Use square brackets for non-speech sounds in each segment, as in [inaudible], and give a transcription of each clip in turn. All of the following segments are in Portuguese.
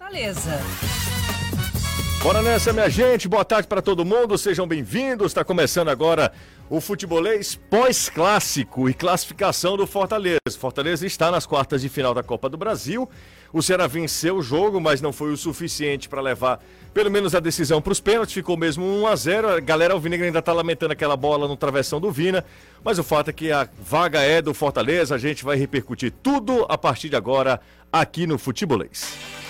Fortaleza. Bora nessa, minha gente. Boa tarde para todo mundo. Sejam bem-vindos. Está começando agora o futebolês pós-clássico e classificação do Fortaleza. Fortaleza está nas quartas de final da Copa do Brasil. O Ceará venceu o jogo, mas não foi o suficiente para levar pelo menos a decisão para os pênaltis. Ficou mesmo 1 a 0. A galera Alvinegra ainda está lamentando aquela bola no travessão do Vina, mas o fato é que a vaga é do Fortaleza. A gente vai repercutir tudo a partir de agora aqui no futebolês.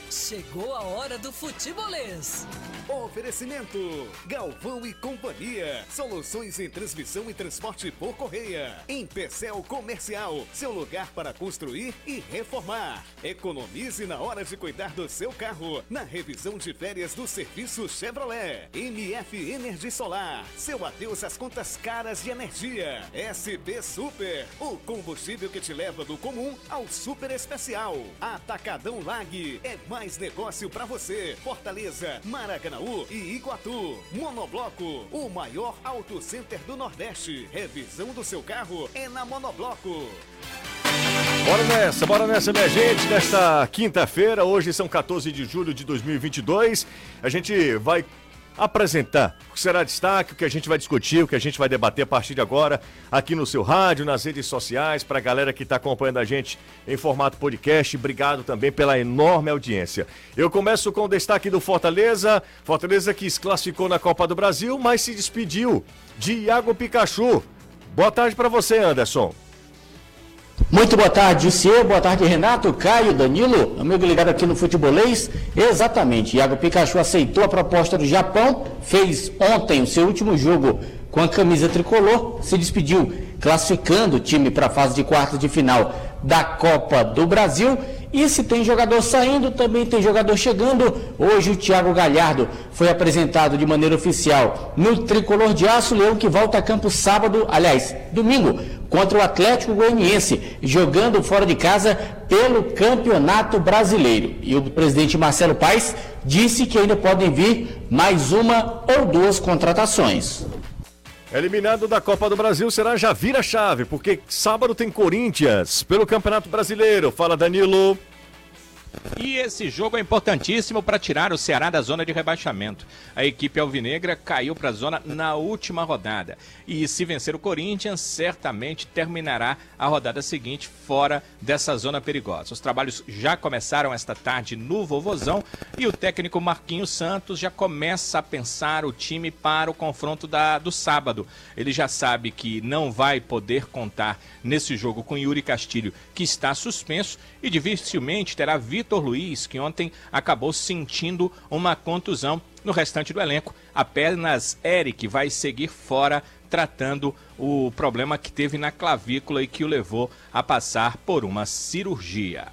chegou a hora do futebolês. Oferecimento: Galvão e Companhia. Soluções em transmissão e transporte por correia. Em Pecel Comercial, seu lugar para construir e reformar. Economize na hora de cuidar do seu carro. Na revisão de férias do serviço Chevrolet. MF Energia Solar. Seu adeus às contas caras de energia. SB Super. O combustível que te leva do comum ao super especial. Atacadão Lag. É mais negócio para você. Fortaleza, Maracanaú e Iguatu. Monobloco, o maior auto center do Nordeste. Revisão do seu carro é na Monobloco. Bora nessa, bora nessa, minha gente. Nesta quinta-feira, hoje são 14 de julho de 2022. A gente vai apresentar o que será destaque, o que a gente vai discutir, o que a gente vai debater a partir de agora aqui no seu rádio, nas redes sociais, para a galera que está acompanhando a gente em formato podcast. Obrigado também pela enorme audiência. Eu começo com o destaque do Fortaleza. Fortaleza que se classificou na Copa do Brasil, mas se despediu de Iago Pikachu. Boa tarde para você, Anderson. Muito boa tarde, Jussier. Boa tarde, Renato, Caio, Danilo, amigo ligado aqui no Futebolês. Exatamente, Iago Pikachu aceitou a proposta do Japão, fez ontem o seu último jogo com a camisa tricolor, se despediu, classificando o time para a fase de quartas de final da Copa do Brasil. E se tem jogador saindo, também tem jogador chegando. Hoje o Thiago Galhardo foi apresentado de maneira oficial no Tricolor de Aço, Leão que volta a campo sábado, aliás, domingo, contra o Atlético Goianiense, jogando fora de casa pelo Campeonato Brasileiro. E o presidente Marcelo Paes disse que ainda podem vir mais uma ou duas contratações. Eliminado da Copa do Brasil será já vira chave, porque sábado tem Corinthians pelo Campeonato Brasileiro. Fala Danilo. E esse jogo é importantíssimo para tirar o Ceará da zona de rebaixamento. A equipe alvinegra caiu para a zona na última rodada. E se vencer o Corinthians, certamente terminará a rodada seguinte fora dessa zona perigosa. Os trabalhos já começaram esta tarde no Vovozão e o técnico Marquinhos Santos já começa a pensar o time para o confronto da, do sábado. Ele já sabe que não vai poder contar nesse jogo com Yuri Castilho, que está suspenso, e dificilmente terá Vitor Luiz, que ontem acabou sentindo uma contusão. No restante do elenco, apenas Eric vai seguir fora tratando o problema que teve na clavícula e que o levou a passar por uma cirurgia.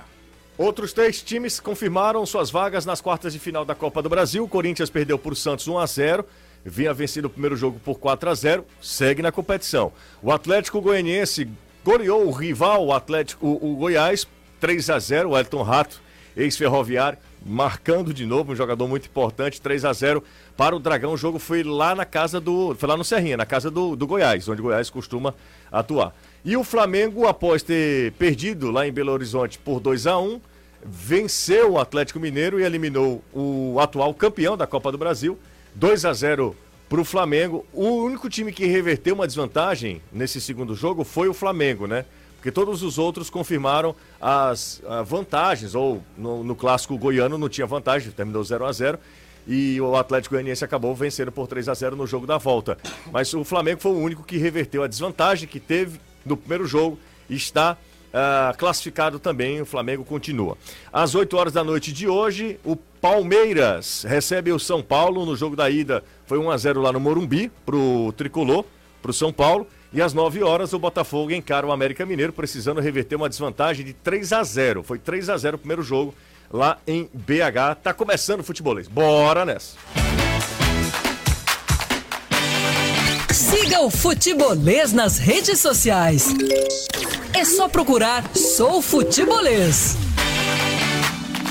Outros três times confirmaram suas vagas nas quartas de final da Copa do Brasil. O Corinthians perdeu por Santos 1 a 0 vinha vencendo o primeiro jogo por 4 a 0 segue na competição. O Atlético Goianiense goleou o rival, o Atlético, o, o Goiás, 3 a 0 o Elton Rato, ex-ferroviário, marcando de novo, um jogador muito importante, 3 a 0 para o Dragão. O jogo foi lá na casa do. Foi lá no Serrinha, na casa do, do Goiás, onde o Goiás costuma atuar. E o Flamengo, após ter perdido lá em Belo Horizonte por 2 a 1 venceu o Atlético Mineiro e eliminou o atual campeão da Copa do Brasil, 2 a 0 para o Flamengo. O único time que reverteu uma desvantagem nesse segundo jogo foi o Flamengo, né? Porque todos os outros confirmaram as ah, vantagens, ou no, no, clássico goiano não tinha vantagem, terminou 0 a 0 e o Atlético Goianiense acabou vencendo por 3 a 0 no jogo da volta. Mas o Flamengo foi o único que reverteu a desvantagem que teve no primeiro jogo e está uh, classificado também. O Flamengo continua. Às 8 horas da noite de hoje, o Palmeiras recebe o São Paulo no jogo da ida. Foi 1 a 0 lá no Morumbi pro Tricolor, pro São Paulo. E às 9 horas o Botafogo encara o América Mineiro, precisando reverter uma desvantagem de 3 a 0 Foi 3 a 0 o primeiro jogo lá em BH. Tá começando o futebolês. Bora nessa! Siga o Futebolês nas redes sociais. É só procurar Sou Futebolês.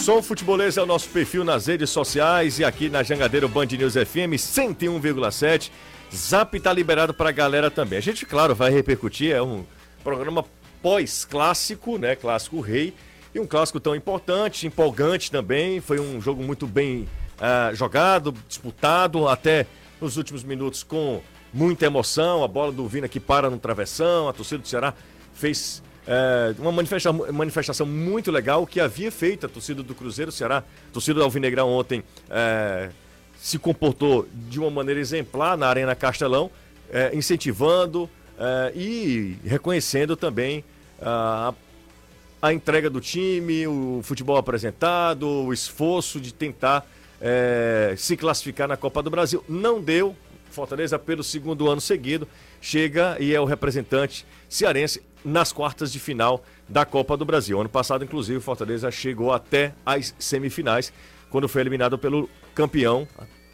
Sou Futebolês é o nosso perfil nas redes sociais e aqui na Jangadeiro Band News FM 101,7. Zap tá liberado pra galera também. A gente, claro, vai repercutir, é um programa pós-clássico, né? Clássico rei. E um clássico tão importante, empolgante também. Foi um jogo muito bem uh, jogado, disputado, até nos últimos minutos com muita emoção. A bola do Vina que para no travessão, a torcida do Ceará fez uh, uma manifesta manifestação muito legal, que havia feito a torcida do Cruzeiro, Ceará, torcida do Alvinegrão ontem uh, se comportou de uma maneira exemplar na Arena Castelão, incentivando e reconhecendo também a a entrega do time, o futebol apresentado, o esforço de tentar é, se classificar na Copa do Brasil. Não deu. Fortaleza, pelo segundo ano seguido, chega e é o representante cearense nas quartas de final da Copa do Brasil. Ano passado, inclusive, Fortaleza chegou até as semifinais, quando foi eliminado pelo campeão,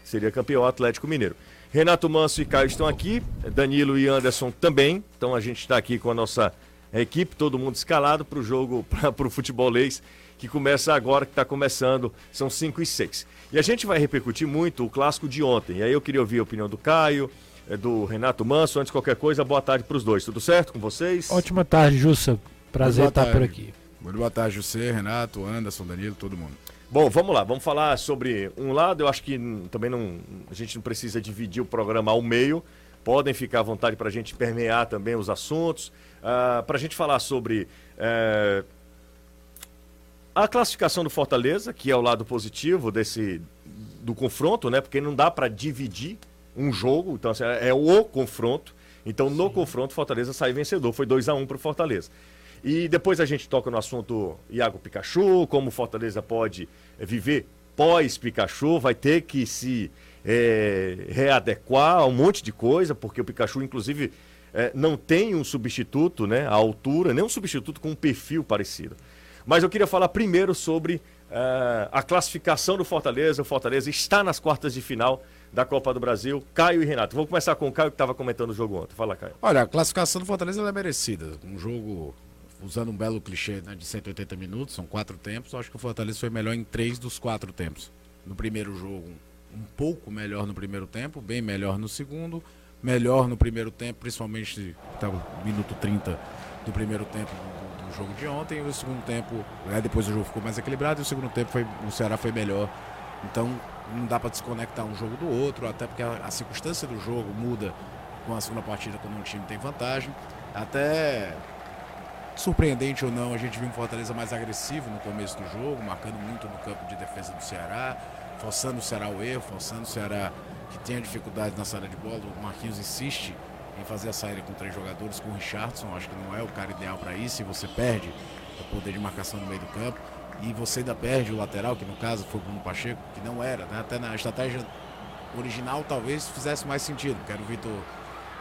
seria campeão Atlético Mineiro. Renato Manso e Caio estão aqui, Danilo e Anderson também. Então a gente está aqui com a nossa equipe, todo mundo escalado para o jogo, [laughs] para o futebolês, que começa agora, que está começando, são 5 e 6. E a gente vai repercutir muito o clássico de ontem. E aí eu queria ouvir a opinião do Caio, eh, do Renato Manso. Antes de qualquer coisa, boa tarde para os dois. Tudo certo com vocês? Ótima tarde, Jussa. Prazer estar por aqui. Muito boa tarde, José, Renato, Anderson, Danilo, todo mundo. Bom, vamos lá, vamos falar sobre um lado. Eu acho que também não, a gente não precisa dividir o programa ao meio. Podem ficar à vontade para a gente permear também os assuntos. Uh, ah, para a gente falar sobre uh, a classificação do Fortaleza, que é o lado positivo desse do confronto, né? Porque não dá para dividir um jogo, então assim, é o confronto. Então no Sim. confronto Fortaleza sai vencedor, foi 2 a 1 um para o Fortaleza. E depois a gente toca no assunto Iago Pikachu, como Fortaleza pode viver pós Pikachu, vai ter que se é, readequar a um monte de coisa, porque o Pikachu, inclusive, é, não tem um substituto né, à altura, nem um substituto com um perfil parecido. Mas eu queria falar primeiro sobre uh, a classificação do Fortaleza. O Fortaleza está nas quartas de final da Copa do Brasil. Caio e Renato. Vou começar com o Caio que estava comentando o jogo ontem. Fala, Caio. Olha, a classificação do Fortaleza é merecida. Um jogo, usando um belo clichê né, de 180 minutos, são quatro tempos. Eu acho que o Fortaleza foi melhor em três dos quatro tempos. No primeiro jogo, um pouco melhor no primeiro tempo, bem melhor no segundo melhor no primeiro tempo, principalmente até o minuto 30 do primeiro tempo do, do jogo de ontem. O segundo tempo, né, depois o jogo ficou mais equilibrado e o segundo tempo foi, o Ceará foi melhor. Então não dá para desconectar um jogo do outro, até porque a, a, circunstância do jogo muda com a segunda partida quando um time tem vantagem. Até surpreendente ou não, a gente viu um Fortaleza mais agressivo no começo do jogo, marcando muito no campo de defesa do Ceará, forçando o Ceará ao erro, forçando o Ceará que tenha dificuldade na saída de bola. O Marquinhos insiste em fazer a saída com três jogadores, com o Richardson. Acho que não é o cara ideal para isso. E você perde o poder de marcação no meio do campo. E você ainda perde o lateral, que no caso foi o Bruno Pacheco, que não era. Né? Até na estratégia original talvez fizesse mais sentido. Que era o Vitor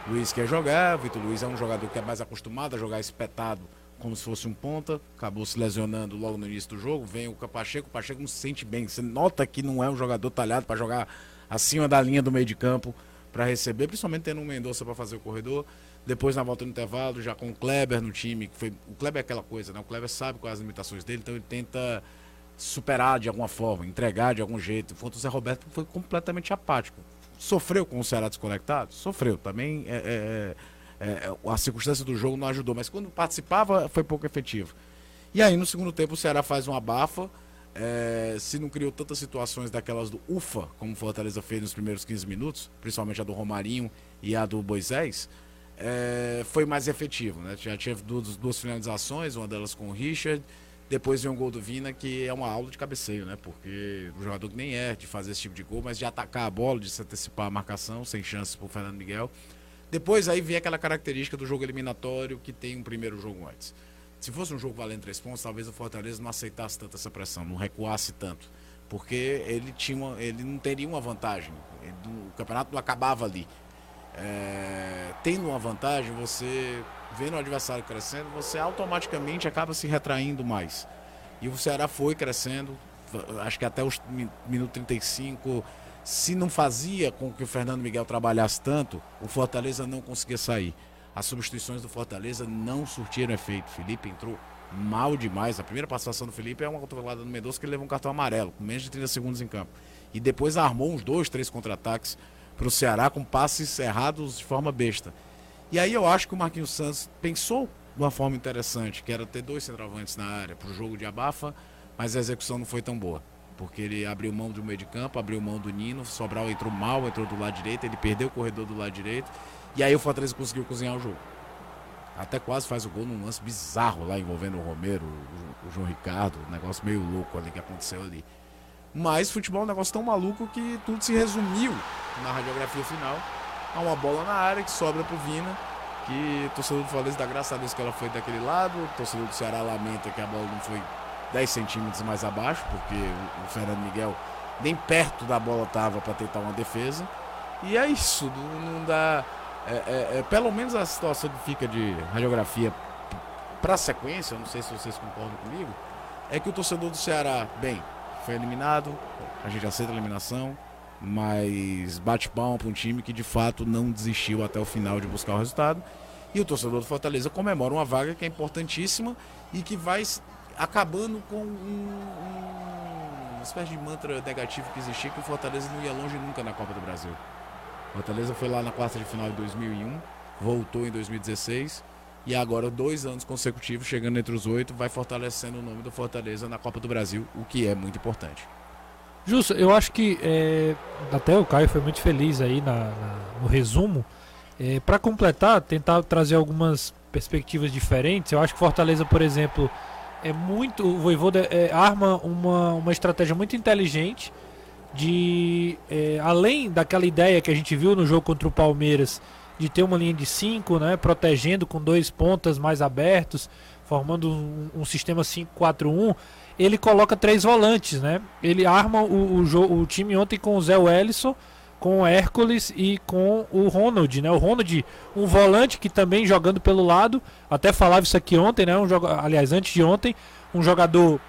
Luiz que ia jogar. O Vitor Luiz é um jogador que é mais acostumado a jogar espetado como se fosse um ponta, acabou se lesionando logo no início do jogo. Vem o Pacheco, o Pacheco não se sente bem. Você nota que não é um jogador talhado para jogar acima da linha do meio de campo para receber, principalmente tendo um Mendonça para fazer o corredor. Depois, na volta no intervalo, já com o Kleber no time, que foi, o Kleber é aquela coisa, né? O Kleber sabe quais as limitações dele, então ele tenta superar de alguma forma, entregar de algum jeito. Enquanto o Zé Roberto foi completamente apático. Sofreu com o Ceará desconectado? Sofreu. Também é, é, é, é a circunstância do jogo não ajudou, mas quando participava foi pouco efetivo. E aí, no segundo tempo, o Ceará faz uma abafa é, se não criou tantas situações daquelas do UFA, como o Fortaleza fez nos primeiros 15 minutos, principalmente a do Romarinho e a do Moisés, é, foi mais efetivo. Né? Já tinha duas, duas, finalizações, uma delas com o Richard, depois vem um gol do Vina, que é uma aula de cabeceio, né? Porque o jogador que nem é de fazer esse tipo de gol, mas de atacar a bola, de se antecipar a marcação, sem chances para o Fernando Miguel. Depois aí vem aquela característica do jogo eliminatório que tem um primeiro jogo antes. Se fosse um jogo valendo três pontos, talvez o Fortaleza não aceitasse tanto essa pressão, não recuasse tanto. Porque ele, tinha uma, ele não teria uma vantagem. Ele, o campeonato não acabava ali. É, tendo uma vantagem, você vendo o adversário crescendo, você automaticamente acaba se retraindo mais. E o Ceará foi crescendo, acho que até os minuto 35, se não fazia com que o Fernando Miguel trabalhasse tanto, o Fortaleza não conseguia sair. As substituições do Fortaleza não surtiram efeito. Felipe entrou mal demais. A primeira participação do Felipe é uma cotovelada no Mendonça que ele levou um cartão amarelo, com menos de 30 segundos em campo. E depois armou uns dois, três contra-ataques para o Ceará com passes errados de forma besta. E aí eu acho que o Marquinhos Santos pensou de uma forma interessante, que era ter dois centroavantes na área para o jogo de abafa, mas a execução não foi tão boa. Porque ele abriu mão do meio de campo, abriu mão do Nino, Sobral entrou mal, entrou do lado direito, ele perdeu o corredor do lado direito, e aí o Fortaleza conseguiu cozinhar o jogo. Até quase faz o gol num lance bizarro lá envolvendo o Romero, o, João Ricardo, um negócio meio louco ali que aconteceu ali. Mas futebol é um negócio tão maluco que tudo se resumiu na radiografia final a uma bola na área que sobra pro Vina que o torcedor do Fortaleza dá graças a Deus que ela foi daquele lado, o torcedor do Ceará lamenta que a bola não foi 10 centímetros mais abaixo, porque o, Fernando Miguel nem perto da bola estava para tentar uma defesa. E é isso, não, dá. É, é, é, pelo menos a situação que fica de radiografia para a sequência, não sei se vocês concordam comigo, é que o torcedor do Ceará, bem, foi eliminado, a gente aceita a eliminação, mas bate palma para um time que de fato não desistiu até o final de buscar o resultado. E o torcedor do Fortaleza comemora uma vaga que é importantíssima e que vai acabando com um, um, uma espécie de mantra negativo que existia, que o Fortaleza não ia longe nunca na Copa do Brasil. O Fortaleza foi lá na quarta de final de 2001, voltou em 2016 e agora dois anos consecutivos, chegando entre os oito, vai fortalecendo o nome do Fortaleza na Copa do Brasil, o que é muito importante. Justo, eu acho que é, até o Caio foi muito feliz aí na, na no resumo. É, para completar, tentar trazer algumas perspectivas diferentes. Eu acho que Fortaleza, por exemplo, é muito. O Voivoda é, arma uma, uma estratégia muito inteligente de. É, além daquela ideia que a gente viu no jogo contra o Palmeiras, de ter uma linha de 5, né, protegendo com dois pontas mais abertos, formando um, um sistema 5-4-1 ele coloca três volantes, né? Ele arma o, o, o time ontem com o Zé Wellison, com o Hércules e com o Ronald, né? O Ronald, um volante que também jogando pelo lado, até falava isso aqui ontem, né? Um jogo, aliás, antes de ontem, um jogador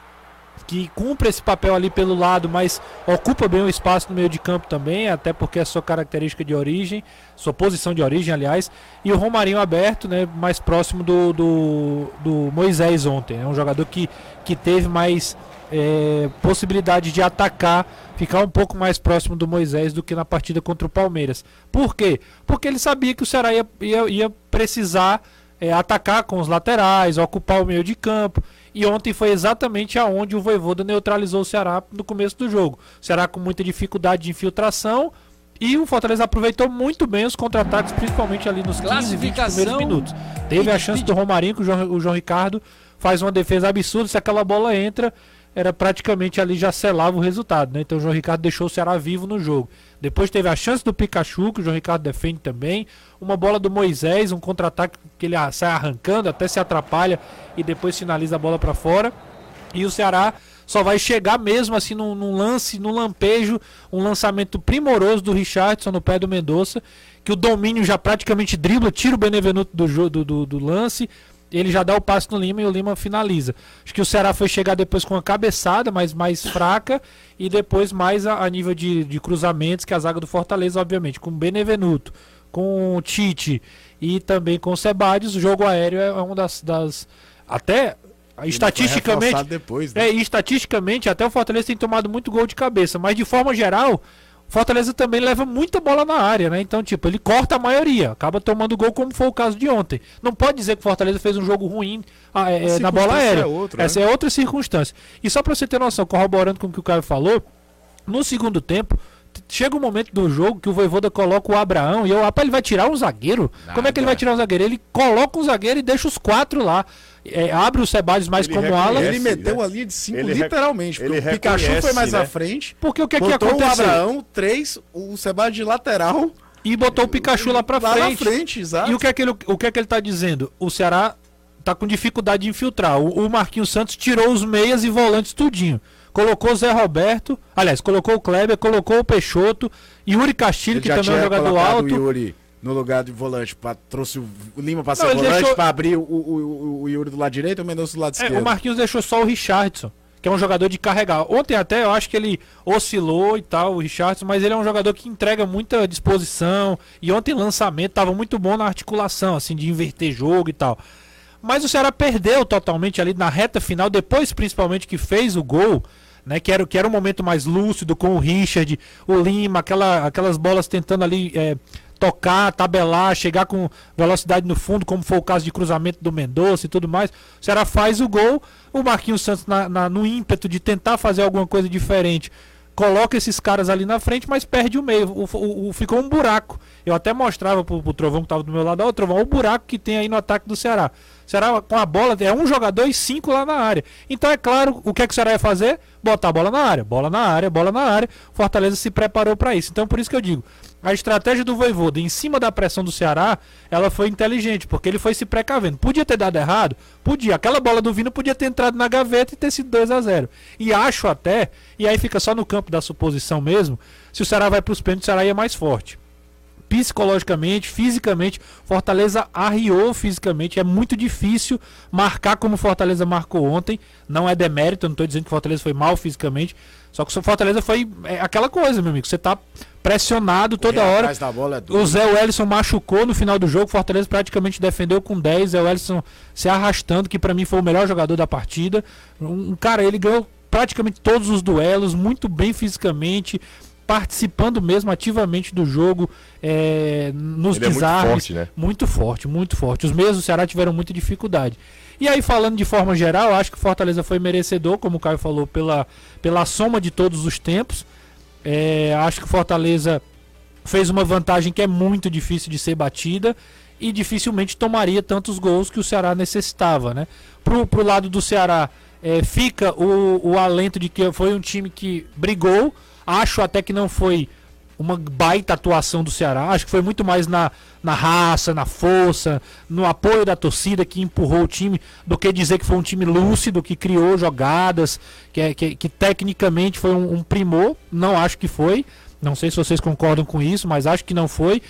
que cumpre esse papel ali pelo lado, mas ocupa bem o espaço no meio de campo também, até porque é sua característica de origem, sua posição de origem, aliás, e o Romarinho aberto, né, mais próximo do, do, do Moisés ontem, é um jogador que, que teve mais é, possibilidade de atacar, ficar um pouco mais próximo do Moisés do que na partida contra o Palmeiras. Por quê? Porque ele sabia que o Ceará ia, ia, ia precisar é, atacar com os laterais, ocupar o meio de campo. E ontem foi exatamente aonde o Voivoda neutralizou o Ceará no começo do jogo. O Ceará com muita dificuldade de infiltração. E o Fortaleza aproveitou muito bem os contra-ataques, principalmente ali nos 15, 20 primeiros minutos. Teve a chance do Romarinho, que o João, o João Ricardo faz uma defesa absurda. Se aquela bola entra, era praticamente ali já selava o resultado. Né? Então o João Ricardo deixou o Ceará vivo no jogo. Depois teve a chance do Pikachu, que o João Ricardo defende também. Uma bola do Moisés, um contra-ataque que ele sai arrancando, até se atrapalha e depois finaliza a bola para fora. E o Ceará só vai chegar mesmo assim num, num, lance, num lampejo, um lançamento primoroso do Richardson no pé do Mendonça, que o domínio já praticamente dribla, tira o Benevenuto do, do, do, do lance, ele já dá o passe no Lima e o Lima finaliza. Acho que o Ceará foi chegar depois com uma cabeçada, mas mais fraca, e depois mais a, a nível de, de, cruzamentos que a zaga do Fortaleza, obviamente, com o Benevenuto, com o Tite e também com o Sebadios. O jogo aéreo é uma das. das até estatisticamente. Depois, né? É, estatisticamente, até o Fortaleza tem tomado muito gol de cabeça, mas de forma geral Fortaleza também leva muita bola na área, né? Então, tipo, ele corta a maioria, acaba tomando gol, como foi o caso de ontem. Não pode dizer que o Fortaleza fez um jogo ruim ah, é, é na bola aérea. É outra, Essa né? é outra circunstância. E só pra você ter noção, corroborando com o que o Caio falou, no segundo tempo, chega um momento do jogo que o Voivoda coloca o Abraão e eu, rapaz, ele vai tirar um zagueiro? Nada. Como é que ele vai tirar um zagueiro? Ele coloca um zagueiro e deixa os quatro lá é, abre o Sebades mais ele como ala. Ele meteu né? a linha de 5 literalmente. Ele o Pikachu foi mais né? à frente. Porque o que, é que aconteceu? o Abraão, 3, o Sebades de lateral. E botou o Pikachu lá pra lá frente. Lá na frente, exato. E o que, é que ele, o que é que ele tá dizendo? O Ceará tá com dificuldade de infiltrar. O, o Marquinhos Santos tirou os meias e volantes tudinho. Colocou o Zé Roberto, aliás, colocou o Kleber, colocou o Peixoto, Yuri Castilho, que também é um jogador alto. Yuri no lugar de volante. Pra, trouxe o Lima para ser volante deixou... para abrir o, o, o, Yuri do lado direito e o Mendonça do lado é, esquerdo. O Marquinhos deixou só o Richardson, que é um jogador de carregar. Ontem até eu acho que ele oscilou e tal, o Richardson, mas ele é um jogador que entrega muita disposição. E ontem lançamento tava muito bom na articulação, assim, de inverter jogo e tal. Mas o Ceará perdeu totalmente ali na reta final, depois principalmente que fez o gol. Né, que, era, que era um momento mais lúcido com o Richard, o Lima, aquela, aquelas bolas tentando ali é, tocar, tabelar, chegar com velocidade no fundo, como foi o caso de cruzamento do Mendonça e tudo mais. O Ceará faz o gol, o Marquinhos Santos na, na, no ímpeto de tentar fazer alguma coisa diferente coloca esses caras ali na frente, mas perde o meio. O, o, o ficou um buraco. Eu até mostrava pro, pro Trovão que tava do meu lado, ó, Trovão, o buraco que tem aí no ataque do Ceará. O Ceará com a bola é um jogador e cinco lá na área. Então é claro, o que é que o Ceará ia fazer? Botar a bola na área, bola na área, bola na área. Fortaleza se preparou para isso. Então por isso que eu digo, a estratégia do Voivoda em cima da pressão do Ceará, ela foi inteligente, porque ele foi se precavendo. Podia ter dado errado? Podia. Aquela bola do Vino podia ter entrado na gaveta e ter sido 2 a 0 E acho até, e aí fica só no campo da suposição mesmo, se o Ceará vai para os pênaltis, o Ceará ia mais forte psicologicamente, fisicamente, Fortaleza arriou fisicamente. É muito difícil marcar como Fortaleza marcou ontem. Não é demérito, eu não estou dizendo que Fortaleza foi mal fisicamente. Só que o Fortaleza foi é aquela coisa, meu amigo. Você está pressionado toda hora. É o Zé Wellison machucou no final do jogo. Fortaleza praticamente defendeu com 10. Zé Wellison se arrastando, que para mim foi o melhor jogador da partida. Um, um cara, ele ganhou praticamente todos os duelos, muito bem fisicamente participando mesmo ativamente do jogo é, nos Ele bizarros. É muito forte, né? Muito forte, muito forte. Os mesmos do Ceará tiveram muita dificuldade. E aí, falando de forma geral, acho que o Fortaleza foi merecedor, como o Caio falou, pela, pela soma de todos os tempos. É, acho que o Fortaleza fez uma vantagem que é muito difícil de ser batida e dificilmente tomaria tantos gols que o Ceará necessitava. Né? Pro, pro lado do Ceará, é, fica o, o alento de que foi um time que brigou Acho até que não foi uma baita atuação do Ceará. Acho que foi muito mais na, na raça, na força, no apoio da torcida que empurrou o time, do que dizer que foi um time lúcido, que criou jogadas, que, é, que, que tecnicamente foi um, um, primor. Não acho que foi. Não sei se vocês concordam com isso, mas acho que não foi.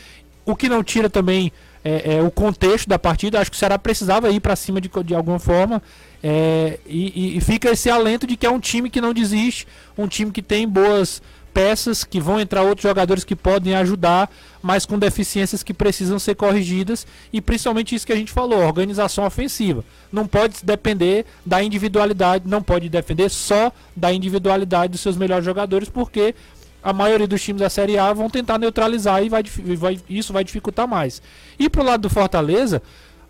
O que não tira também é, é o contexto da partida. Acho que o Ceará precisava ir para cima de, de alguma forma. É, e, e, fica esse alento de que é um time que não desiste, um time que tem boas peças, que vão entrar outros jogadores que podem ajudar, mas com deficiências que precisam ser corrigidas e principalmente isso que a gente falou, organização ofensiva. Não pode depender da individualidade, não pode depender só da individualidade dos seus melhores jogadores, porque a maioria dos times da Série A vão tentar neutralizar e vai, vai isso vai dificultar mais. E pro lado do Fortaleza,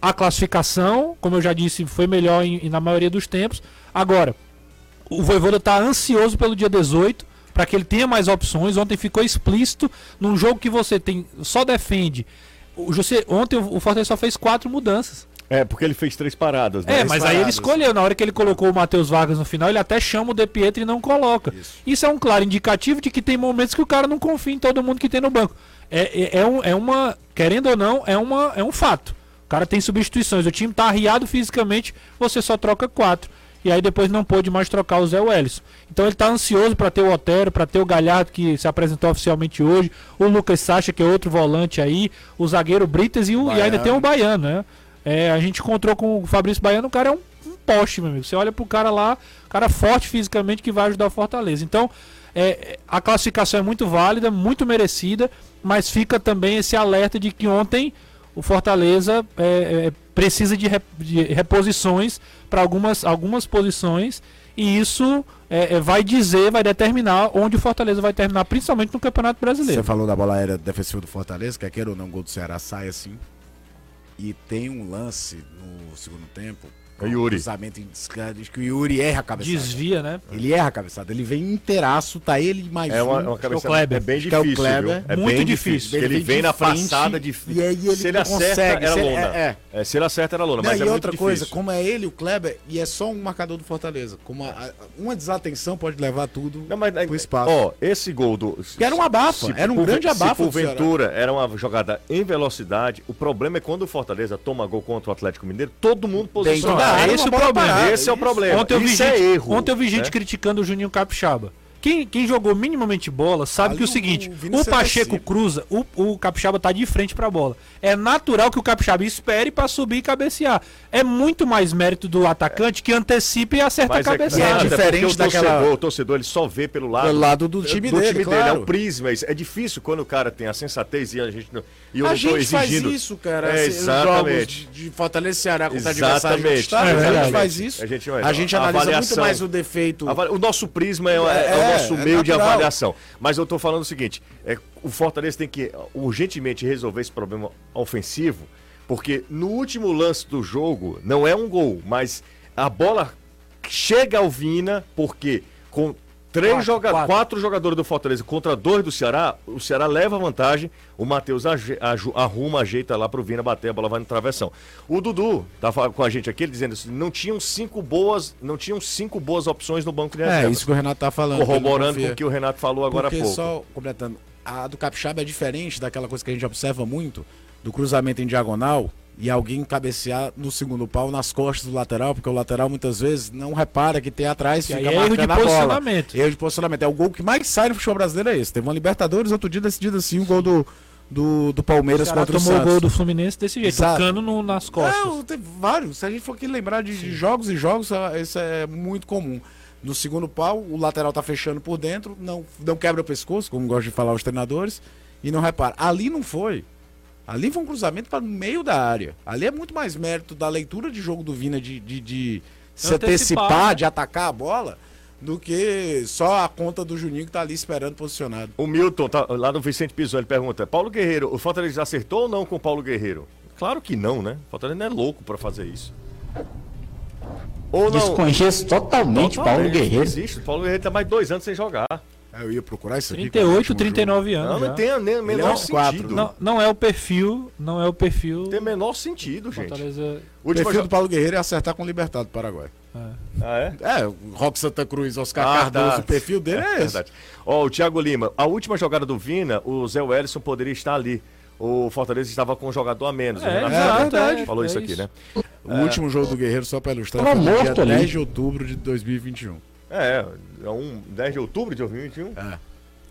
a classificação, como eu já disse, foi melhor em, na maioria dos tempos. Agora, o Voivoda está ansioso pelo dia 18 para que ele tenha mais opções. Ontem ficou explícito num jogo que você tem só defende. O ontem o Fortaleza só fez quatro mudanças. É, porque ele fez três paradas. Né? É, mas paradas. aí ele escolheu. Na hora que ele colocou o Matheus Vargas no final, ele até chama o De Pietro e não coloca. Isso. Isso é um claro indicativo de que tem momentos que o cara não confia em todo mundo que tem no banco. É, é, é, um, é uma, querendo ou não, é, uma, é um fato. O cara tem substituições. O time tá arriado fisicamente, você só troca quatro. E aí depois não pôde mais trocar o Zé Welles. Então ele tá ansioso para ter o Otero, para ter o Galhardo que se apresentou oficialmente hoje, o Lucas Sacha, que é outro volante aí, o zagueiro Brites e, o, e ainda tem o Baiano, né? É, a gente encontrou com o Fabrício Baiano, o cara é um, um poste, meu amigo. Você olha pro cara lá, cara forte fisicamente que vai ajudar o Fortaleza. Então, é, a classificação é muito válida, muito merecida, mas fica também esse alerta de que ontem o Fortaleza é, é, precisa de, rep, de reposições para algumas, algumas posições e isso é, é, vai dizer, vai determinar onde o Fortaleza vai terminar, principalmente no Campeonato Brasileiro. Você falou da bola aérea defensiva do Fortaleza, quer queira ou não, o gol do Ceará sai assim. E tem um lance no segundo tempo é Yuri. Cruzamento em diz que o Yuri erra a cabeçada. Desvia, né? Ele erra a cabeçada. Ele vem inteiraço, tá ele mais é uma, um. Uma cabeçada, é, é bem difícil. É, o Kleber. é muito difícil. Ele, ele vem, na passada difícil. E aí ele se ele acerta, consegue. era lona. É, é. é, se ele acerta, era lona. Não, mas e é outra coisa, como é ele, o Kleber, e é só um marcador do Fortaleza. Como a, uma desatenção pode levar tudo Não, mas, pro espaço. Ó, esse gol do. Que era um abafa. era um grande abafa. Se porventura era uma jogada em velocidade, o problema é quando o Fortaleza toma gol contra o Atlético Mineiro, todo mundo posiciona. Esse é o problema. Esse é o problema. Ontem eu vi é gente, é erro. Ontem eu vi gente né? criticando o Juninho Capixaba. Quem, quem jogou minimamente bola sabe Ali que o, o seguinte: o, o Pacheco cruza, o, o Capixaba tá de frente pra bola. É natural que o Capixaba espere para subir e cabecear. É muito mais mérito do atacante que antecipe e acerta Mas a cabeçada. É, é diferente o daquela... torcedor, o torcedor ele só vê pelo lado, pelo lado do time do dele, time claro. dele. É o prisma. É difícil quando o cara tem a sensatez e a gente não. E eu a gente exigindo. faz isso, cara. É, exatamente. de, de Fortaleza Ceará contra adversário. É, a gente faz isso. A gente, a gente analisa muito mais o defeito. O nosso prisma é, é, é nosso é meio de avaliação. Mas eu tô falando o seguinte: é, o Fortaleza tem que urgentemente resolver esse problema ofensivo, porque no último lance do jogo, não é um gol, mas a bola chega ao Vina, porque com três Quatro, joga quatro. quatro jogadores do Fortaleza contra dois do Ceará, o Ceará leva vantagem, o Matheus aje- aju- arruma, ajeita lá pro Vina bater, a bola vai no travessão. O Dudu tá com a gente aqui, ele dizendo assim, não tinham cinco boas, não tinham cinco boas opções no banco de É, reservas. isso que o Renato tá falando. corroborando com o que o Renato falou agora há Porque pouco. só completando, a do Capixaba é diferente daquela coisa que a gente observa muito, do cruzamento em diagonal e alguém cabecear no segundo pau nas costas do lateral, porque o lateral muitas vezes não repara que tem atrás, E fica é erro de posicionamento. Erro de posicionamento. É o gol que mais sai no futebol brasileiro é esse. Teve uma Libertadores outro dia decidido assim, o gol do, do, do O Palmeiras Ceará contra o tomou o gol do Fluminense desse jeito, Exato. tocando no- nas costas. Não, tem vários. Se a gente for aqui lembrar de, de jogos e jogos, ah, isso é muito comum. No segundo pau, o lateral tá fechando por dentro, não, não quebra o pescoço, como gostam de falar os treinadores, e não repara. Ali não foi. Ali foi um cruzamento para no meio da área. Ali é muito mais mérito da leitura de jogo do Vina de, de, de se Antecipar, antecipar, né? de atacar a bola, do que só a conta do Juninho que tá ali esperando posicionado. O Milton, tá, lá no Vicente Pison, ele pergunta: Paulo Guerreiro, o Fortaleza acertou ou não com o Paulo Guerreiro? Claro que não, né? O Fortaleza não é louco pra fazer isso. Ou não? Desconheço totalmente Paulo Totalmente, Não Guerreiro. existe. O Paulo Guerreiro tá mais dois anos sem jogar. Eu ia procurar isso aqui. 38, 39 anos. Não, já. não tem nem é menor quatro. sentido. Não, não é o perfil, não é o perfil. Tem o menor sentido, gente. Fortaleza. O Última perfil jo- do Paulo Guerreiro é acertar com o Libertado do Paraguai. Ah, é? É, o Rock Santa Cruz, Oscar Ah, Cardoso, tá. o perfil dele é, esse. verdade. Ó, o Thiago Lima, a última jogada do Vina, o Zé Wellison poderia estar ali. O Fortaleza estava com um jogador a menos. o É, Renato exato, Gaúcho é, falou é isso aqui, isso. né? O último jogo do Guerreiro, só pra ilustrar, foi dia morto ali. 10 de outubro de 2021. É, é um 10 de outubro de 2021. É.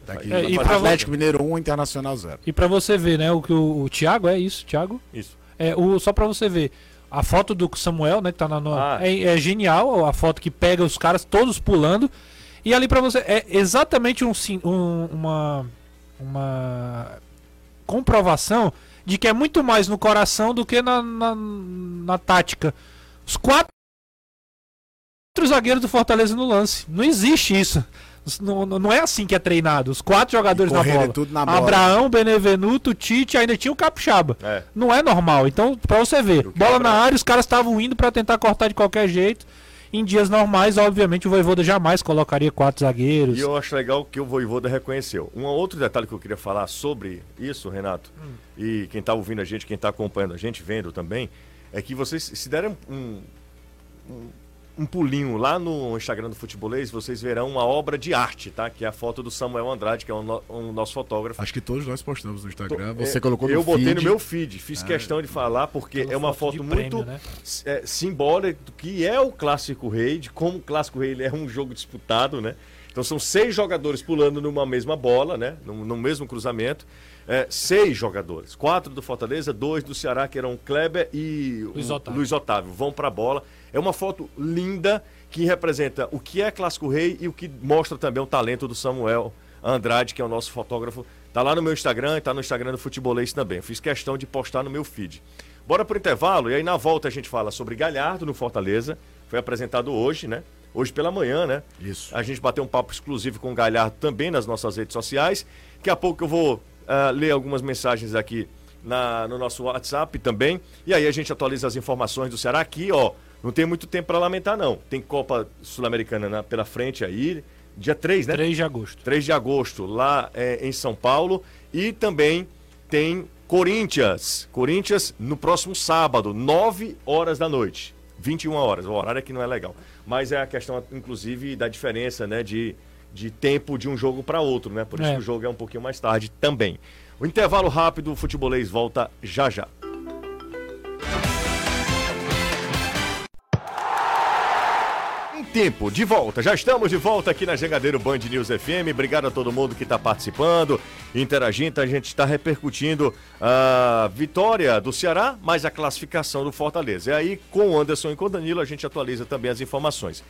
Daqui, É, e Atlético pra- Atlético Mineiro 1, Internacional 0. E pra você ver, né, o que o, o Thiago é isso, Thiago. Isso. É, o, só pra você ver, a foto do Samuel, né, que tá na. no- Ah. é, é genial, a foto que pega os caras todos pulando. E ali pra você, é exatamente um, sim- um- uma, uma comprovação de que é muito mais no coração do que na, na, na tática. Os quatro zagueiros do Fortaleza no lance. Não existe isso. Não, não não é assim que é treinado. Os quatro jogadores na bola. tudo na bola. Abraão, Benevenuto, Tite, ainda tinha o Capixaba. É. Não é normal. Então, pra você ver, bola na área, os caras estavam indo pra tentar cortar de qualquer jeito. Em dias normais, obviamente, o Voivoda jamais colocaria quatro zagueiros. E eu acho legal que o Voivoda reconheceu. Um outro detalhe que eu queria falar sobre isso, Renato, e quem está ouvindo a gente, quem está acompanhando a gente, vendo também, é que vocês se derem um, um, um pulinho lá no Instagram do Futebolês, vocês verão uma obra de arte, tá? Que é a foto do Samuel Andrade, que é o no- o nosso fotógrafo. Acho que todos nós postamos no Instagram. É, Você colocou no Eu botei feed. no meu feed, fiz questão de falar, porque é uma foto foto de prêmio, muito né? é, simbólica do que é o Clássico Rei, de como o Clássico Rei é um jogo disputado, né? Então são seis jogadores pulando numa mesma bola, né? No, no mesmo cruzamento. É, seis jogadores. Quatro do Fortaleza, dois do Ceará, que eram Kleber e Luiz Otávio. Luiz Otávio. Vão pra bola. É uma foto linda que representa o que é Clássico Rei e o que mostra também o talento do Samuel Andrade, que é o nosso fotógrafo. Tá lá no meu Instagram e tá no Instagram do Futebolês também. Eu fiz questão de postar no meu feed. Bora pro intervalo e aí na volta a gente fala sobre Galhardo no Fortaleza. Foi apresentado hoje, né? Hoje pela manhã, né? Isso. A gente bateu um papo exclusivo com o Galhardo também nas nossas redes sociais. Daqui a pouco eu vou ah, ler algumas mensagens aqui na- no nosso WhatsApp também. E aí a gente atualiza as informações do Ceará aqui, ó. Não tem muito tempo para lamentar, não. Tem Copa Sul-Americana na- pela frente aí. Dia 3, né? 3 de agosto. 3 de agosto, lá é, em São Paulo. E também tem Corinthians. Corinthians no próximo sábado, 9 horas da noite. 21 horas. O horário aqui não é legal. Mas é a questão, inclusive, da diferença, né? De, de tempo de um jogo para outro, né? Por isso É. que o jogo é um pouquinho mais tarde também. O intervalo rápido, o futebolês volta já já. Em tempo, de volta. Já estamos de volta aqui na Jangadeiro Band News FM. Obrigado a todo mundo que está participando, interagindo. A gente está repercutindo a vitória do Ceará, mas a classificação do Fortaleza. E aí, com o Anderson e com o Danilo, a gente atualiza também as informações.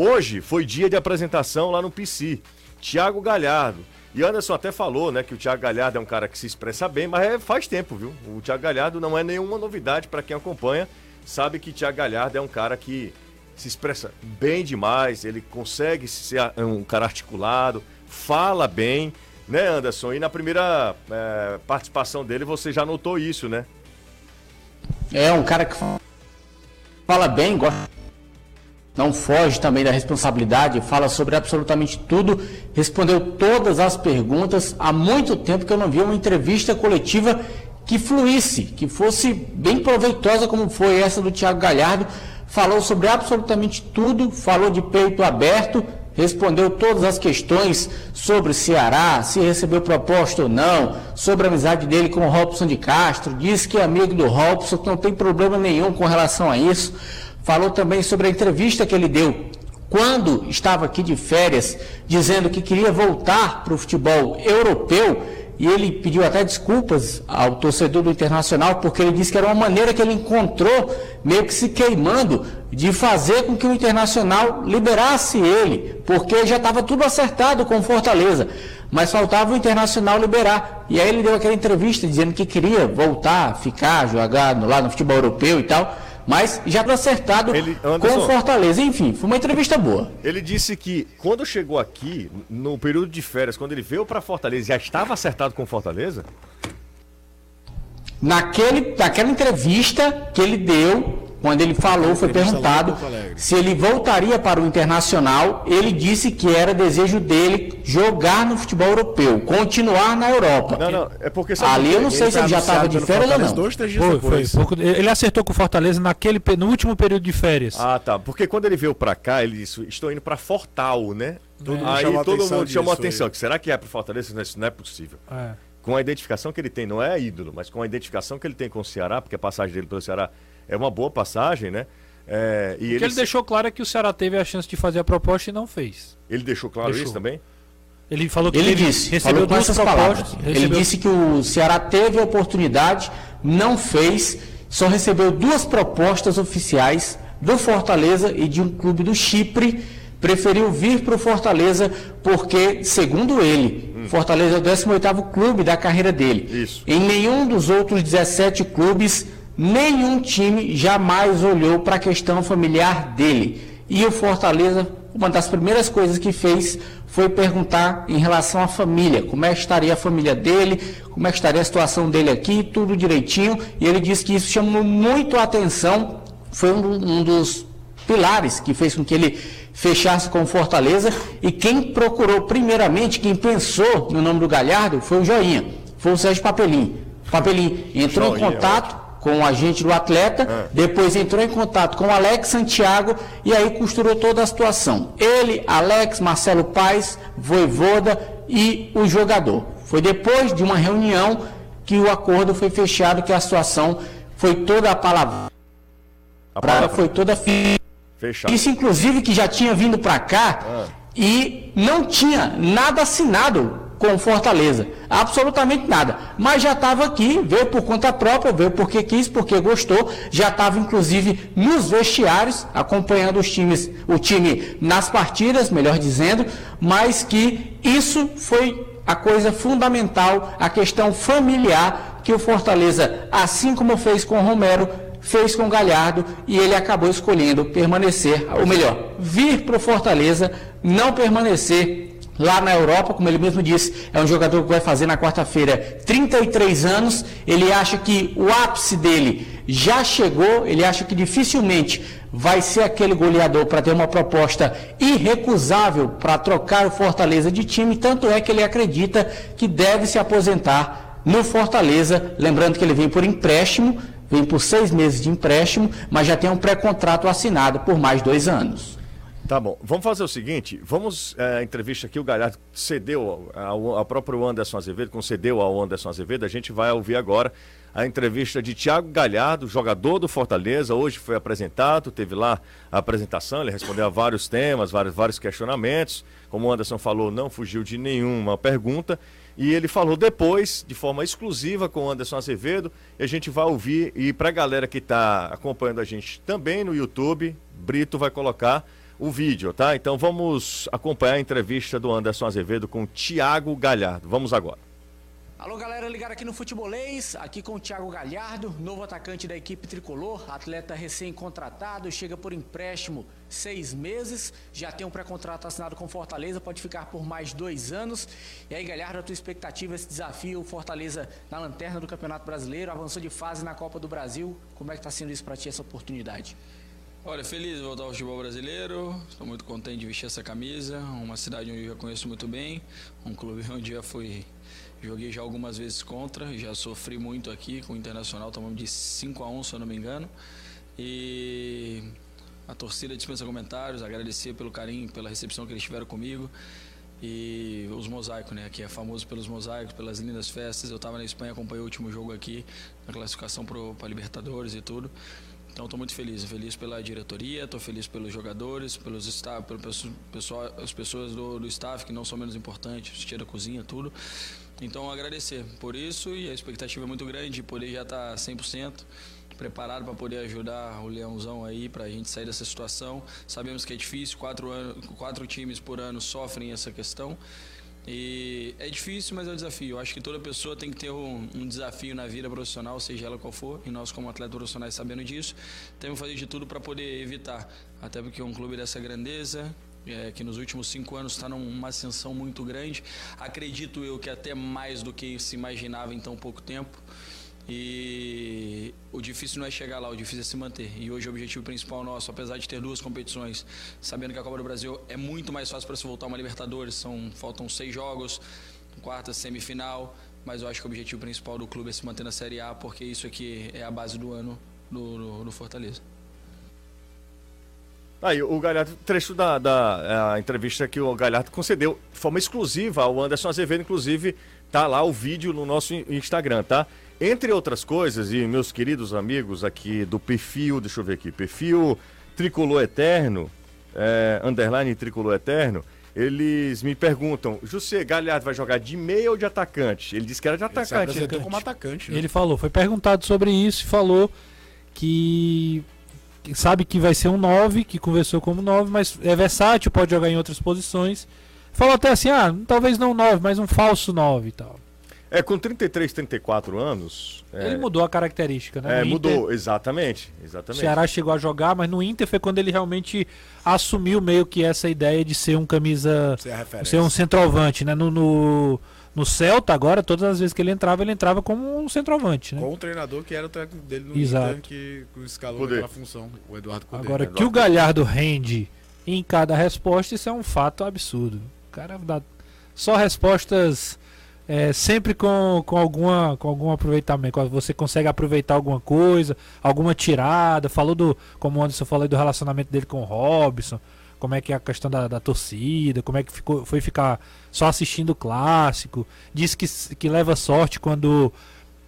Hoje foi dia de apresentação lá no PC. Thiago Galhardo. E Anderson até falou, né, que o Thiago Galhardo é um cara que se expressa bem, mas é, faz tempo, viu? O Thiago Galhardo não é nenhuma novidade para quem acompanha. Sabe que Thiago Galhardo é um cara que se expressa bem demais, ele consegue ser um cara articulado, fala bem, né, Anderson? E na primeira é, participação dele você já notou isso, né? É um cara que fala bem, gosta não foge também da responsabilidade, fala sobre absolutamente tudo, respondeu todas as perguntas. Há muito tempo que eu não via uma entrevista coletiva que fluísse, que fosse bem proveitosa, como foi essa do Tiago Galhardo. Falou sobre absolutamente tudo, falou de peito aberto, respondeu todas as questões sobre Ceará, se recebeu proposta ou não, sobre a amizade dele com o Robson de Castro, disse que é amigo do Robson, que não tem problema nenhum com relação a isso falou também sobre a entrevista que ele deu quando estava aqui de férias, dizendo que queria voltar para o futebol europeu. E ele pediu até desculpas ao torcedor do Internacional, porque ele disse que era uma maneira que ele encontrou, meio que se queimando, de fazer com que o Internacional liberasse ele, porque já estava tudo acertado com Fortaleza. Mas faltava o Internacional liberar. E aí ele deu aquela entrevista dizendo que queria voltar, ficar, jogar lá no futebol europeu e tal mas já está acertado ele, Anderson, com Fortaleza. Enfim, foi uma entrevista boa. Ele disse que quando chegou aqui, no período de férias, quando ele veio para Fortaleza, já estava acertado com Fortaleza? Naquele, naquela entrevista que ele deu quando ele falou, foi perguntado se ele voltaria para o Internacional. Ele disse que era desejo dele jogar no futebol europeu, continuar na Europa. Não, não, é porque Ali eu não sei se ele já estava de férias ou não. Dois, três dias foi, foi pouco, ele acertou com o Fortaleza naquele, no último período de férias. Ah, tá. Porque quando ele veio para cá, ele disse: Estou indo para Fortal, né? Todo é. Aí todo mundo chamou a atenção. Que será que é para Fortaleza? Isso não é possível. É. Com a identificação que ele tem, não é ídolo, mas com a identificação que ele tem com o Ceará, porque a passagem dele pelo Ceará é uma boa passagem, né? É, e o que ele, ele deixou claro é que o Ceará teve a chance de fazer a proposta e não fez. Ele deixou claro deixou. isso também? Ele falou que ele disse, recebeu duas propostas. Recebeu... Ele disse que o Ceará teve a oportunidade, não fez, só recebeu duas propostas oficiais do Fortaleza e de um clube do Chipre. Preferiu vir para o Fortaleza porque, segundo ele, hum. Fortaleza é o 18 clube da carreira dele. Isso. Em nenhum dos outros 17 clubes nenhum time jamais olhou para a questão familiar dele. E o Fortaleza, uma das primeiras coisas que fez foi perguntar em relação à família, como é que estaria a família dele, como é que estaria a situação dele aqui, tudo direitinho. E ele disse que isso chamou muito a atenção, foi um, um dos pilares que fez com que ele fechasse com Fortaleza. E quem procurou primeiramente, quem pensou no nome do Galhardo, foi o Joinha, foi o Sérgio Papelim. Papelim entrou Joinha, em contato com o agente do atleta, é. depois entrou em contato com o Alex Santiago e aí costurou toda a situação. Ele, Alex, Marcelo Paes, Voivoda e o jogador. Foi depois de uma reunião que o acordo foi fechado, que a situação foi toda a palavra. A palavra foi toda fechada. Isso, inclusive, que já tinha vindo para cá ah. e não tinha nada assinado com Fortaleza. Absolutamente nada. Mas já estava aqui, veio por conta própria, veio porque quis, porque gostou. Já estava, inclusive, nos vestiários, acompanhando os times, o time nas partidas, melhor dizendo, mas que isso foi a coisa fundamental, a questão familiar que o Fortaleza, assim como fez com o Romero, fez com o Galhardo e ele acabou escolhendo permanecer, ou melhor, vir para o Fortaleza, não permanecer lá na Europa, como ele mesmo disse, é um jogador que vai fazer na quarta-feira 33 anos. Ele acha que o ápice dele já chegou, ele acha que dificilmente vai ser aquele goleador para ter uma proposta irrecusável para trocar o Fortaleza de time. Tanto é que ele acredita que deve se aposentar no Fortaleza. Lembrando que ele vem por empréstimo, vem por seis meses de empréstimo, mas já tem um pré-contrato assinado por mais dois anos. Tá bom. Vamos fazer o seguinte: vamos. É, a entrevista aqui, o Galhardo cedeu ao, ao próprio Anderson Azevedo, concedeu ao Anderson Azevedo. A gente vai ouvir agora a entrevista de Thiago Galhardo, jogador do Fortaleza. Hoje foi apresentado, teve lá a apresentação, ele respondeu a vários temas, vários, vários questionamentos. Como o Anderson falou, não fugiu de nenhuma pergunta. E ele falou depois, de forma exclusiva, com o Anderson Azevedo. E a gente vai ouvir. E para a galera que está acompanhando a gente também no YouTube, Brito vai colocar o vídeo, tá? Então vamos acompanhar a entrevista do Anderson Azevedo com Tiago Galhardo. Vamos agora. Alô, galera ligada aqui no Futebolês, aqui com o Thiago Galhardo, novo atacante da equipe tricolor, atleta recém-contratado, chega por empréstimo seis meses, já tem um pré-contrato assinado com Fortaleza, pode ficar por mais dois anos. E aí, Galhardo, a tua expectativa, esse desafio, Fortaleza na lanterna do Campeonato Brasileiro, avançou de fase na Copa do Brasil, como é que está sendo isso para ti, essa oportunidade? Olha, feliz de voltar ao futebol brasileiro, estou muito contente de vestir essa camisa, uma cidade onde eu já conheço muito bem, um clube [laughs] onde já fui Joguei já algumas vezes contra, já sofri muito aqui com o Internacional, tomamos de 5 a 1 se eu não me engano. E a torcida dispensa comentários, agradecer pelo carinho, pela recepção que eles tiveram comigo. E os mosaicos, né? Que é famoso pelos mosaicos, pelas lindas festas. Eu estava na Espanha, acompanhei o último jogo aqui, na classificação para Libertadores e tudo. Então estou muito feliz, feliz pela diretoria, estou feliz pelos jogadores, pelos staff, pelo pessoal, as pessoas do, do staff que não são menos importantes, tia da cozinha, tudo. Então agradecer por isso e a expectativa é muito grande de poder já estar 100% preparado para poder ajudar o Leãozão aí para a gente sair dessa situação. Sabemos que é difícil, quatro, anos, quatro times por ano sofrem essa questão. E é difícil, mas é um desafio. Eu acho que toda pessoa tem que ter um, um, desafio na vida profissional, seja ela qual for, e nós, como atletas profissionais, sabendo disso, temos que fazer de tudo para poder evitar. Até porque um clube dessa grandeza, é, que nos últimos cinco anos está numa ascensão muito grande, acredito eu que até mais do que se imaginava em tão pouco tempo. E o difícil não é chegar lá, o difícil é se manter. E hoje o objetivo principal nosso, apesar de ter duas competições, sabendo que a Copa do Brasil é muito mais fácil para se voltar uma Libertadores, são, faltam seis jogos, quarta, semifinal, mas eu acho que o objetivo principal do clube é se manter na Série A, porque isso aqui é a base do ano do, do, do Fortaleza. Aí, o Galhardo, trecho da, da entrevista que o Galhardo concedeu de forma exclusiva ao Anderson Azevedo, inclusive tá lá o vídeo no nosso Instagram, tá? Entre outras coisas, e meus queridos amigos aqui do perfil, deixa eu ver aqui, perfil Tricolor Eterno, é, underline Tricolor Eterno, eles me perguntam, José Galhardo vai jogar de meia ou de atacante? Ele disse que era de atacante. Ele como atacante. Né? Ele falou, foi perguntado sobre isso e falou que sabe que vai ser um 9, que conversou como 9, mas é versátil, pode jogar em outras posições. Falou até assim, ah, talvez não 9, mas um falso 9 e tal. É, com 33, 34 anos. Ele é... mudou a característica, né? É, no mudou, Inter, exatamente. Exatamente. O Ceará chegou a jogar, mas no Inter foi quando ele realmente assumiu meio que essa ideia de ser um camisa. Ser, ser um centroavante, né? No, no, no, Celta, agora, todas as vezes que ele entrava, ele entrava como um centroavante, né? Com o treinador que era o técnico dele no Exato. Inter, que, que escalou aquela função, o Eduardo Cudê. Agora, que o Galhardo rende em cada resposta, isso é um fato absurdo. O cara dá só respostas é, sempre com, com, alguma, com algum aproveitamento. Você consegue aproveitar alguma coisa, alguma tirada. Falou do, como o Anderson falou, do relacionamento dele com o Robson. Como é que é a questão da, da torcida, como é que ficou, foi ficar só assistindo o clássico. Diz que, que leva sorte quando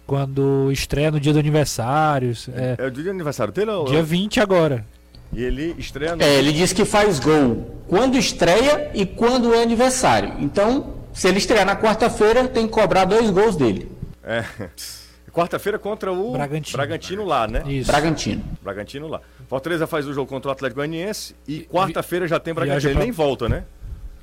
quando estreia no dia do aniversário. É, é o dia do aniversário dele? Ou... Dia 20 agora. E ele estreia no... É, ele diz que faz gol quando estreia e quando é aniversário. Então, se ele estrear na quarta-feira, tem que cobrar dois gols dele. É. Quarta-feira contra o Bragantino. Bragantino lá, né? Isso. Bragantino. Bragantino lá. Fortaleza faz o jogo contra o Atlético Goianiense e quarta-feira já tem Bragantino. Ele pra... nem volta, né?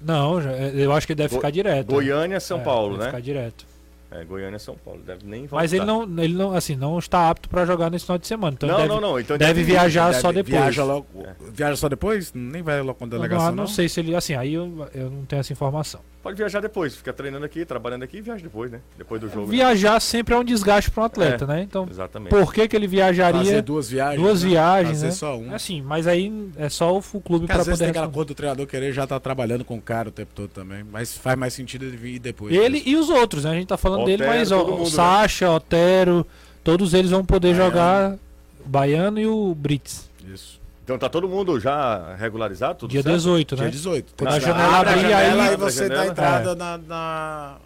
Não, eu acho que ele deve ficar direto. Goiânia, São é, Paulo, né? ficar direto. É, Goiânia São Paulo, deve nem voltar. Mas ele não, ele não, assim, não está apto para jogar nesse final de semana. Então não, deve, não, não. Então deve, deve viajar deve, só depois. Viaja, logo, é. viaja só depois? Nem vai logo com a delegação. Não, não, não, sei se ele, assim, aí eu, eu não tenho essa informação. Pode viajar depois, fica treinando aqui, trabalhando aqui e viaja depois, né? Depois do jogo. Né? Viajar né? sempre é um desgaste para um atleta, é, né? Então, exatamente. por que, que ele viajaria? Fazer duas viagens. Duas né? viagens, Fazer né? só uma. Assim, mas aí é só o clube para poder. tem aquela coisa do treinador querer já estar tá trabalhando com o cara o tempo todo também. Mas faz mais sentido ele vir depois. Ele e os outros, né? A gente tá falando Otero, dele, mas ó, o né? Sacha, né? Otero, todos eles vão poder Baiano. jogar. O Baiano e o Brits. Isso. Então tá todo mundo já regularizado? Tudo Dia certo? 18, né? Dia 18. Quando a janela abrir, aí, aí você dá entrada é. na, na...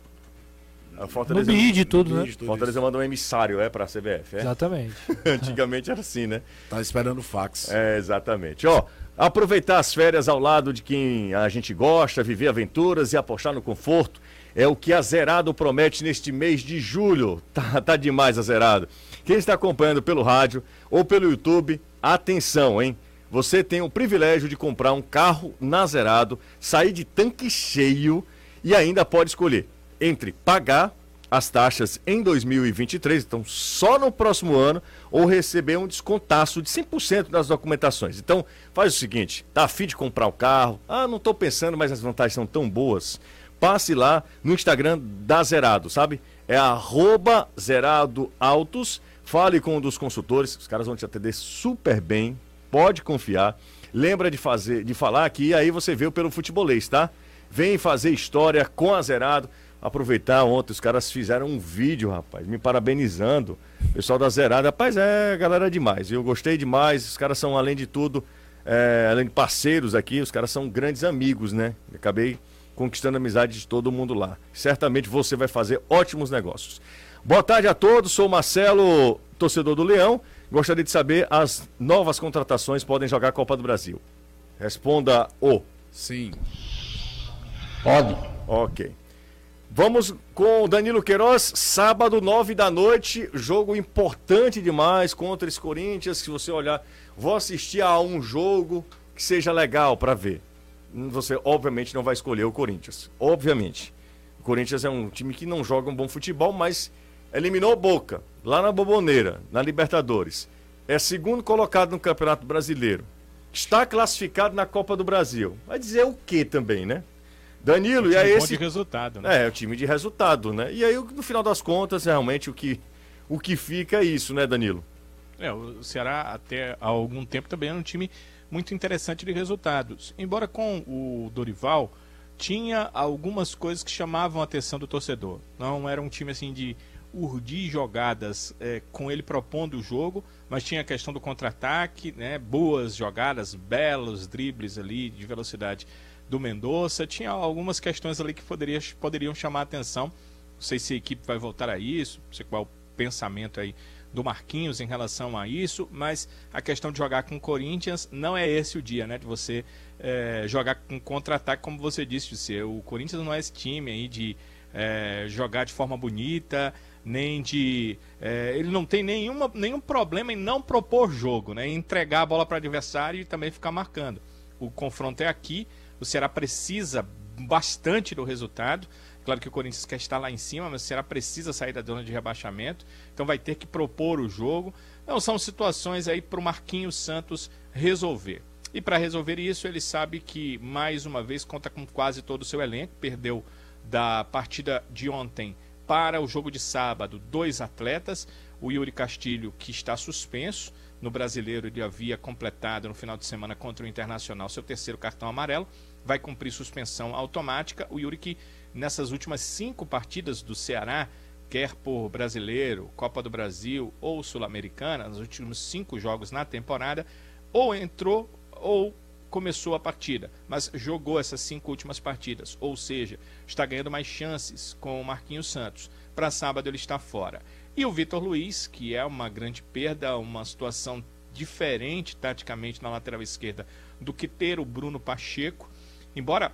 A Fortaleza, no BID tudo, né? Fortaleza mandou um emissário, é, pra CBF, é? Exatamente. [laughs] Antigamente era assim, né? Tá esperando o fax. É, exatamente. Ó, aproveitar as férias ao lado de quem a gente gosta, viver aventuras e apostar no conforto é o que a Zerado promete neste mês de julho. [laughs] Tá, tá demais a Zerado. Quem está acompanhando pelo rádio ou pelo YouTube, atenção, hein? você tem o privilégio de comprar um carro na Zerado, sair de tanque cheio e ainda pode escolher entre pagar as taxas em 2023, então só no próximo ano, ou receber um descontaço de 100% das documentações. Então, faz o seguinte, tá afim de comprar o carro? Ah, não estou pensando, mas as vantagens são tão boas. Passe lá no Instagram da Zerado, sabe? É arroba Zerado. Fale com um dos consultores, os caras vão te atender super bem, pode confiar. Lembra de fazer, de falar aqui, aí você veio pelo futebolês, tá? Vem fazer história com a Zerado aproveitar ontem, os caras fizeram um vídeo, rapaz, me parabenizando. Pessoal da Zerada, rapaz, é galera demais. Eu gostei demais. Os caras são, além de tudo, é, além de parceiros aqui, os caras são grandes amigos, né? Acabei conquistando a amizade de todo mundo lá. Certamente você vai fazer ótimos negócios. Boa tarde a todos, sou Marcelo, torcedor do Leão. Gostaria de saber as novas contratações podem jogar a Copa do Brasil. Responda o. Sim. Pode. Ok. Vamos com o Danilo Queiroz, sábado, nove da noite, jogo importante demais contra esse Corinthians. Se você olhar, vou assistir a um jogo que seja legal para ver. Você, obviamente, não vai escolher o Corinthians. Obviamente. O Corinthians é um time que não joga um bom futebol, mas eliminou Boca, lá na Boboneira, na Libertadores. É segundo colocado no Campeonato Brasileiro. Está classificado na Copa do Brasil. Vai dizer o quê também, né? Danilo, e aí bom esse. de resultado, né? É, o time de resultado, né? E aí, no final das contas, realmente o que, o que fica é isso, né, Danilo? É, o Ceará até há algum tempo também era um time muito interessante de resultados. Embora com o Dorival tinha algumas coisas que chamavam a atenção do torcedor. Não era um time assim de urdir jogadas é, com ele propondo o jogo, mas tinha a questão do contra-ataque, né? Boas jogadas, belos dribles ali de velocidade do Mendonça. Tinha algumas questões ali que poderia, poderiam chamar a atenção. Não sei se a equipe vai voltar a isso, não sei qual é o pensamento aí do Marquinhos em relação a isso, mas a questão de jogar com o Corinthians não é esse o dia, né? De você é, jogar com contra-ataque, como você disse, ser. O Corinthians não é esse time aí de é, jogar de forma bonita, nem de. É, ele não tem nenhuma, nenhum problema em não propor jogo, né? Em entregar a bola para o adversário e também ficar marcando. O confronto é aqui o Ceará precisa bastante do resultado. Claro que o Corinthians quer estar lá em cima, mas o Ceará precisa sair da zona de rebaixamento. Então vai ter que propor o jogo. Então são situações aí para o Marquinhos Santos resolver. E para resolver isso, ele sabe que mais uma vez conta com quase todo o seu elenco. Perdeu da partida de ontem para o jogo de sábado dois atletas. O Yuri Castilho, que está suspenso. No brasileiro, ele havia completado no final de semana contra o Internacional seu terceiro cartão amarelo vai cumprir suspensão automática. O Yuri que nessas últimas cinco partidas do Ceará, quer por brasileiro, Copa do Brasil ou Sul-Americana, nos últimos cinco jogos na temporada, ou entrou ou começou a partida, mas jogou essas cinco últimas partidas, ou seja, está ganhando mais chances com o Marquinhos Santos. Para sábado ele está fora. E o Vitor Luiz, que é uma grande perda, uma situação diferente taticamente na lateral esquerda do que ter o Bruno Pacheco, Embora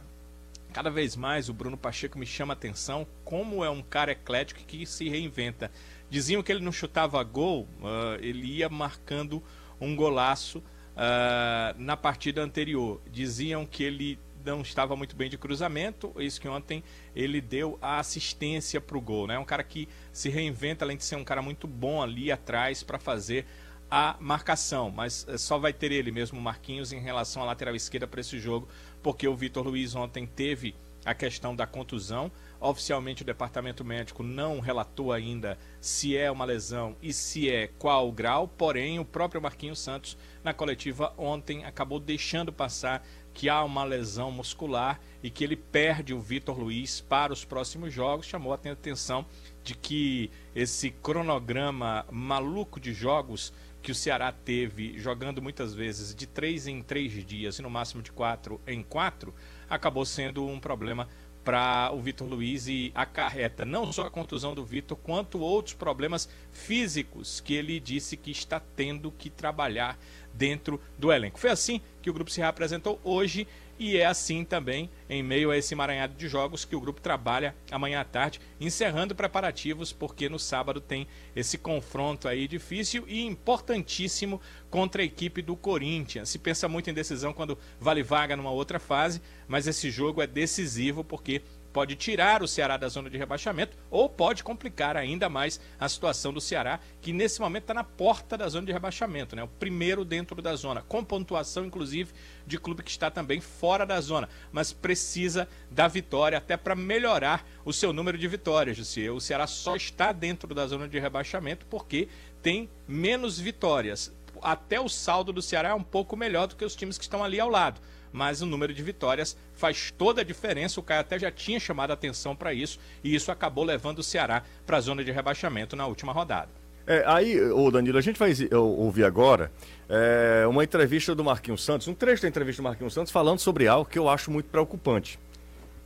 cada vez mais o Bruno Pacheco me chama a atenção como é um cara eclético que se reinventa. Diziam que ele não chutava gol, uh, ele ia marcando um golaço uh, na partida anterior. Diziam que ele não estava muito bem de cruzamento, isso que ontem ele deu a assistência para o gol. É né? um cara que se reinventa, além de ser um cara muito bom ali atrás para fazer a marcação, mas eh, só vai ter ele mesmo, Marquinhos, em relação à lateral esquerda para esse jogo, porque o Vitor Luiz ontem teve a questão da contusão. Oficialmente o departamento médico não relatou ainda se é uma lesão e se é qual grau, porém o próprio Marquinhos Santos na coletiva ontem acabou deixando passar que há uma lesão muscular e que ele perde o Vitor Luiz para os próximos jogos, chamou a atenção de que esse cronograma maluco de jogos que o Ceará teve jogando muitas vezes de três em três dias e no máximo de quatro em quatro, acabou sendo um problema para o Vitor Luiz e acarreta não só a contusão do Vitor, quanto outros problemas físicos que ele disse que está tendo que trabalhar dentro do elenco. Foi assim que o grupo se reapresentou hoje e é assim também, em meio a esse emaranhado de jogos, que o grupo trabalha amanhã à tarde, encerrando preparativos, porque no sábado tem esse confronto aí difícil e importantíssimo contra a equipe do Corinthians. Se pensa muito em decisão quando vale vaga numa outra fase, mas esse jogo é decisivo porque pode tirar o Ceará da zona de rebaixamento ou pode complicar ainda mais a situação do Ceará, que nesse momento está na porta da zona de rebaixamento, né? O primeiro dentro da zona, com pontuação, inclusive, de clube que está também fora da zona, mas precisa da vitória até para melhorar o seu número de vitórias, Jussi. O Ceará só está dentro da zona de rebaixamento porque tem menos vitórias. Até o saldo do Ceará é um pouco melhor do que os times que estão ali ao lado mas o número de vitórias faz toda a diferença. O Caio até já tinha chamado a atenção para isso e isso acabou levando o Ceará para a zona de rebaixamento na última rodada. É, aí, ô Danilo, a gente vai ouvir agora é, uma entrevista do Marquinhos Santos, um trecho da entrevista do Marquinhos Santos falando sobre algo que eu acho muito preocupante.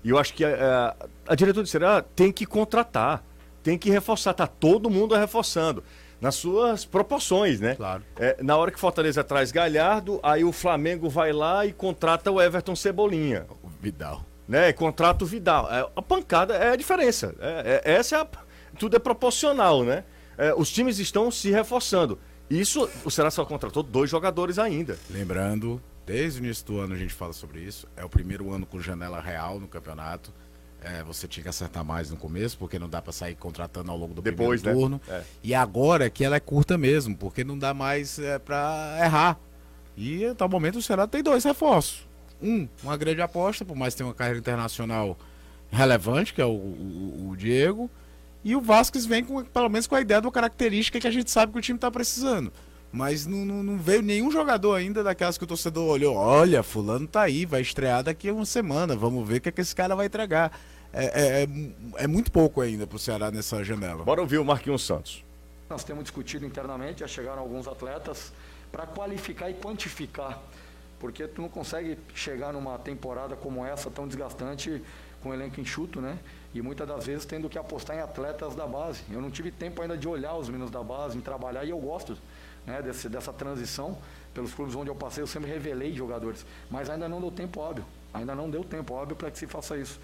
E eu acho que a, é, a, a diretora do Ceará tem que contratar, tem que reforçar, tá todo mundo reforçando nas suas proporções, né? Claro. É, na hora que Fortaleza traz Galhardo, aí o Flamengo vai lá e contrata o Everton Cebolinha. O Vidal. Né? Contrata o Vidal. É, a pancada é a diferença. É, é, essa é a, tudo é proporcional, né? É, os times estão se reforçando. Isso, o Ceará só contratou dois jogadores ainda. Lembrando, desde o início do ano a gente fala sobre isso. É o primeiro ano com janela real no campeonato. É, você tinha que acertar mais no começo, porque não dá para sair contratando ao longo do Depois, primeiro né? turno. É. E agora que ela é curta mesmo, porque não dá mais é, para errar. E até o momento o Ceará tem dois reforços. Um, uma grande aposta, por mais que tenha uma carreira internacional relevante, que é o, o, o Diego. E o Vasquez vem com, pelo menos com a ideia de uma característica que a gente sabe que o time está precisando. Mas não, não, não, veio nenhum jogador ainda daquelas que o torcedor olhou. Olha, fulano tá aí, vai estrear daqui a uma semana. Vamos ver o que, é que esse cara vai entregar é, é, é, é muito pouco ainda para o Ceará nessa janela. Bora ouvir o Marquinhos Santos. Nós temos discutido internamente, já chegaram alguns atletas para qualificar e quantificar, porque tu não consegue chegar numa temporada como essa tão desgastante com um elenco enxuto, né? E muitas das vezes tendo que apostar em atletas da base. Eu não tive tempo ainda de olhar os meninos da base, em trabalhar e eu gosto né, desse, dessa transição pelos clubes onde eu passei, eu sempre revelei jogadores, mas ainda não deu tempo óbvio. Ainda não deu tempo óbvio para que se faça isso.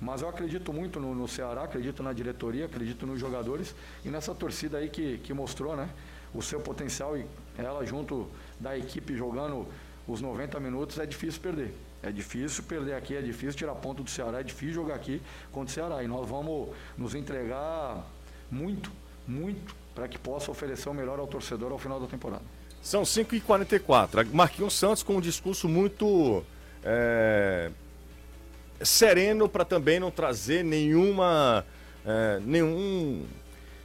Mas eu acredito muito no, no, Ceará, acredito na diretoria, acredito nos jogadores e nessa torcida aí que, que mostrou né, o seu potencial e ela junto da equipe jogando os 90 minutos é difícil perder. É difícil perder aqui, é difícil tirar ponto do Ceará, é difícil jogar aqui contra o Ceará. E nós vamos nos entregar muito, muito, para que possa oferecer o melhor ao torcedor ao final da temporada. São 5h44. Marquinhos Santos com um discurso muito. É sereno para também não trazer nenhuma. É, nenhum.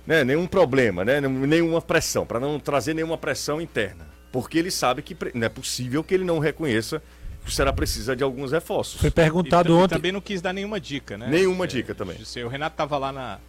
Né, nenhum problema, né, nenhuma pressão, para não trazer nenhuma pressão interna. Porque ele sabe que não é possível que ele não reconheça que o Ceará precisa de alguns reforços. Foi perguntado e, ontem. também não quis dar nenhuma dica, né? Nenhuma é, dica também. O Renato estava lá na,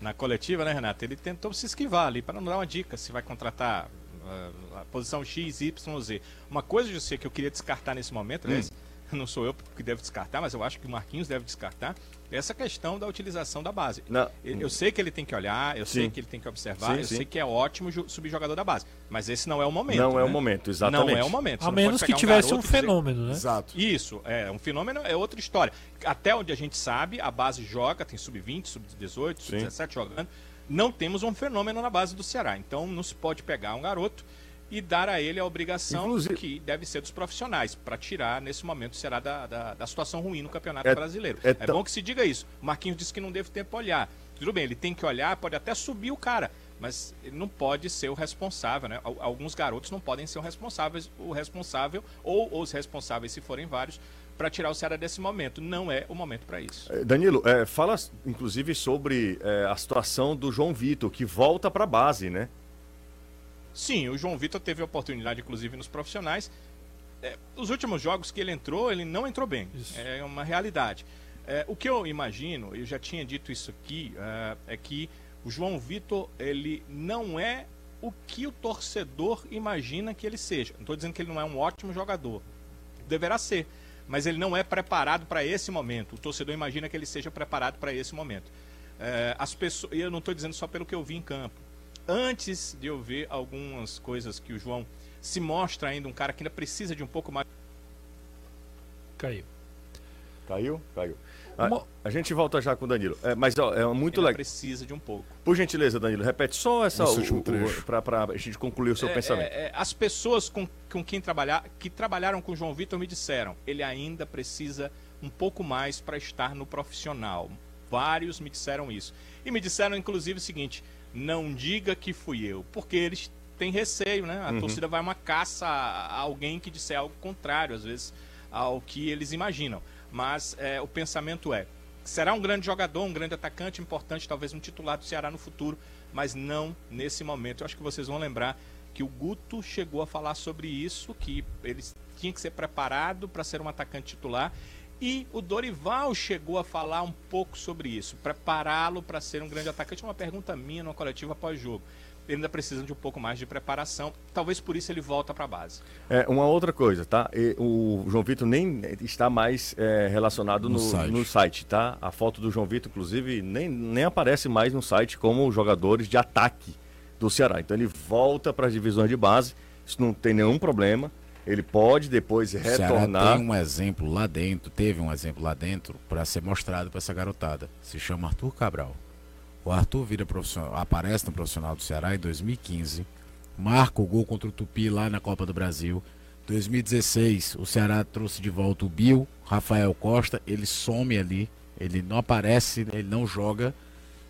na coletiva, né, Renato? Ele tentou se esquivar ali para não dar uma dica se vai contratar uh, a posição X, Y, Z. Uma coisa, José, que eu queria descartar nesse momento, aliás, hum não sou eu que devo descartar, mas eu acho que o Marquinhos deve descartar, essa questão da utilização da base. Não. Eu sei que ele tem que olhar, eu sim. sei que ele tem que observar, sim, eu sim. sei que é ótimo subjogador da base, mas esse não é o momento. Não né? é o momento, exatamente. Não é o momento. A menos que um tivesse um fenômeno, né? Exato. Isso, é um fenômeno é outra história. Até onde a gente sabe, a base joga, tem sub-20, sub-18, sub-17 jogando. Não temos um fenômeno na base do Ceará, então não se pode pegar um garoto e dar a ele a obrigação Inclusive... que deve ser dos profissionais, para tirar, nesse momento, será da, da, da, situação ruim no Campeonato é, Brasileiro. É, é bom que se diga isso. O Marquinhos disse que não deve tempo olhar. Tudo bem, ele tem que olhar, pode até subir o cara, mas ele não pode ser o responsável, né? Alguns garotos não podem ser o responsável, o responsável ou os responsáveis, se forem vários, para tirar o Ceará desse momento. Não é o momento para isso. É, Danilo, é, fala inclusive sobre é, a situação do João Vitor, que volta para a base, né? Sim, o João Vitor teve oportunidade, inclusive, nos profissionais. É, os últimos jogos que ele entrou, ele não entrou bem. Isso. É uma realidade. É, o que eu imagino, eu já tinha dito isso aqui, é, é que o João Vitor, ele não é o que o torcedor imagina que ele seja. Não estou dizendo que ele não é um ótimo jogador. Deverá ser. Mas ele não é preparado para esse momento. O torcedor imagina que ele seja preparado para esse momento. É, as pessoas, eu não estou dizendo só pelo que eu vi em campo antes de eu ver algumas coisas que o João se mostra ainda um cara que ainda precisa de um pouco mais. Caiu. Caiu? Caiu. A, a gente volta já com o Danilo. É, mas ó, é muito legal. precisa de um pouco. Por gentileza, Danilo, repete só essa último trecho para a gente concluir o seu é, pensamento. É, é, as pessoas com, com quem trabalhar, que trabalharam com o João Vitor me disseram, ele ainda precisa um pouco mais para estar no profissional. Vários me disseram isso. E me disseram, inclusive, o seguinte: não diga que fui eu, porque eles têm receio, né? A Uhum. torcida vai uma caça a alguém que disser algo contrário, às vezes, ao que eles imaginam. Mas é, o pensamento é: será um grande jogador, um grande atacante, importante, talvez um titular do Ceará no futuro, mas não nesse momento. Eu acho que vocês vão lembrar que o Guto chegou a falar sobre isso, que ele tinha que ser preparado para ser um atacante titular. E o Dorival chegou a falar um pouco sobre isso, prepará-lo para ser um grande atacante. Uma pergunta minha numa coletiva pós-jogo. Ele ainda precisa de um pouco mais de preparação. Talvez por isso ele volta para a base. É, uma outra coisa, tá? E o João Vitor nem está mais é, relacionado no, No site. no site, tá? A foto do João Vitor, inclusive, nem, nem aparece mais no site como jogadores de ataque do Ceará. Então ele volta para as divisões de base, isso não tem nenhum problema. Ele pode depois Ceará retornar. tem um exemplo lá dentro, teve um exemplo lá dentro para ser mostrado para essa garotada. Se chama Arthur Cabral. O Arthur vira profissional, aparece no profissional do Ceará em 2015, marca o gol contra o Tupi lá na Copa do Brasil. 2016, o Ceará trouxe de volta o Bill, Rafael Costa, ele some ali, ele não aparece, ele não joga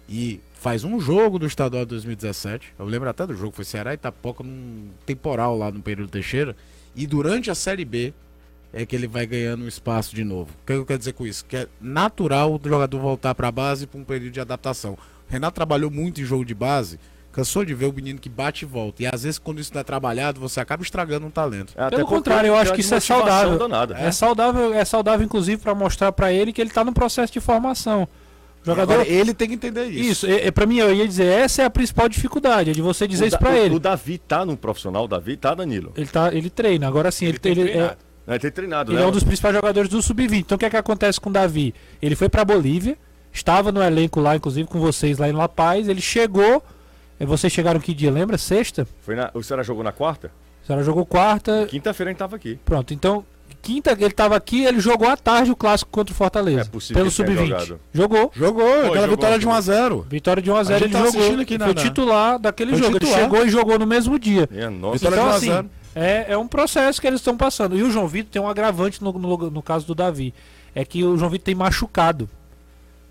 e faz um jogo do estadual de 2017. Eu lembro até do jogo, foi Ceará e Itapoca num temporal lá no período Teixeira. E durante a Série B é que ele vai ganhando um espaço de novo. O que eu quero dizer com isso? Que é natural do jogador voltar para a base para um período de adaptação. O Renato trabalhou muito em jogo de base, cansou de ver o menino que bate e volta. E às vezes, quando isso não é trabalhado, você acaba estragando um talento. Até Pelo contrário, eu tem acho que isso é saudável. danada. É saudável, é saudável inclusive para mostrar para ele que ele tá no processo de formação. O jogador Agora, ele tem que entender isso. Isso, é, é, para mim eu ia dizer, essa é a principal dificuldade, é de você dizer O isso o- ele. O Davi tá no profissional, o Davi tá, Danilo. Ele tá, ele treina. Agora sim, ele, tem ele, é, treinado. Ele tem treinado, ele né? é um dos principais jogadores do sub-20. Então o que é que acontece com o Davi? Ele foi pra Bolívia, estava no elenco lá, inclusive com vocês lá em La Paz, ele chegou, eh, vocês chegaram que dia, lembra? Sexta? Foi na- o Ceará jogou na quarta? A senhora jogou quarta, Quinta-feira a gente tava aqui. pronto. Então, quinta ele tava aqui, ele jogou à tarde o clássico contra o Fortaleza. É possível pelo que tenha sub-20. jogado. Jogou. Jogou, aquela jogou, vitória de jogou. 1x0. Vitória de 1 a 0 A ele tá jogou. assistindo aqui na- foi na- titular daquele Foi jogo. Ele titular. chegou e jogou no mesmo dia. Minha nossa. Vitória então, de 1 a assim, 0. é, é um processo que eles estão passando. E o João Vitor tem um agravante no, no, no caso do Davi. É que o João Vitor tem machucado.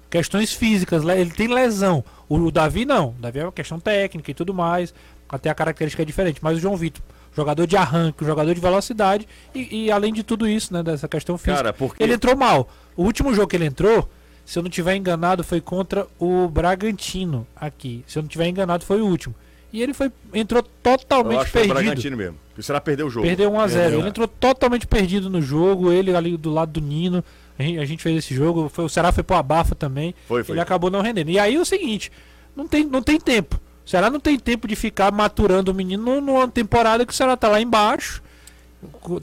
Questões físicas, le- ele tem lesão. O, o Davi não. O Davi é uma questão técnica e tudo mais. Até a característica é diferente. Mas o João Vitor, jogador de arranque, jogador de velocidade. E, e além de tudo isso, né? Dessa questão física. Cara, porque Ele entrou mal. O último jogo que ele entrou, se eu não tiver enganado, foi contra o Bragantino aqui. Se eu não tiver enganado, foi o último. E ele foi entrou eu totalmente acho que foi o perdido. Bragantino mesmo. O Ceará perdeu o jogo. Perdeu 1 a 0. Perdeu. Ele entrou totalmente perdido no jogo, ele ali do lado do Nino. A gente, a gente fez esse jogo, foi, o Ceará foi pro abafa também. Foi, foi. Ele acabou não rendendo. E aí é o seguinte, não tem, não tem tempo. O Ceará não tem tempo de ficar maturando o menino nu- numa temporada que o Ceará tá lá embaixo.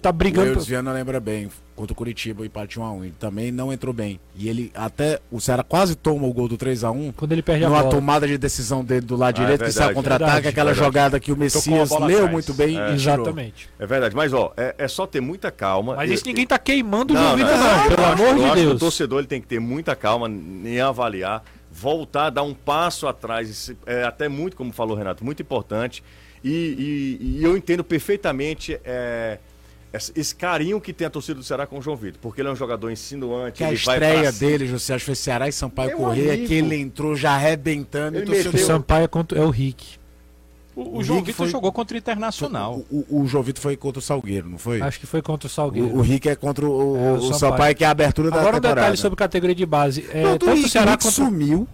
Tá O brigando. Eudes por- Viana lembra bem, contra o Curitiba e parte 1x1. Ele também não entrou bem. E ele até. O Ceará quase toma o gol do 3x1. Quando ele perde a Numa bola. tomada de decisão dele do lado Ah, é direito, que sai verdade. contra-ataque, Verdade, aquela verdade. jogada que o a Messias leu atrás. muito bem É. e tirou. Exatamente. É verdade, mas ó, é, é só ter muita calma. Mas isso ninguém tá queimando o Não, não, não, eu pelo acho- amor de que Deus. o torcedor ele tem que ter muita calma em avaliar, voltar, dar um passo atrás, isso é até muito, como falou o Renato, muito importante. E, e- e eu entendo perfeitamente é, esse carinho que tem a torcida do Ceará com o João Vitor, porque ele é um jogador insinuante, Que a estreia dele, José, acho que foi Ceará e Sampaio Meu Correia, amigo. que ele entrou já arrebentando. Ele e o torcedor- O Sampaio é, contra- é o Rick. O, o O João Rick Vitor foi- jogou contra o Internacional. O, o, o João Vitor foi contra o Salgueiro, não foi? Acho que foi contra o Salgueiro. O, o Rick é contra o, É, o o Sampaio. Sampaio, que é a abertura da Agora um temporada. detalhe sobre categoria de base. É, Não, tanto o Rick, Ceará o Rick quanto... sumiu,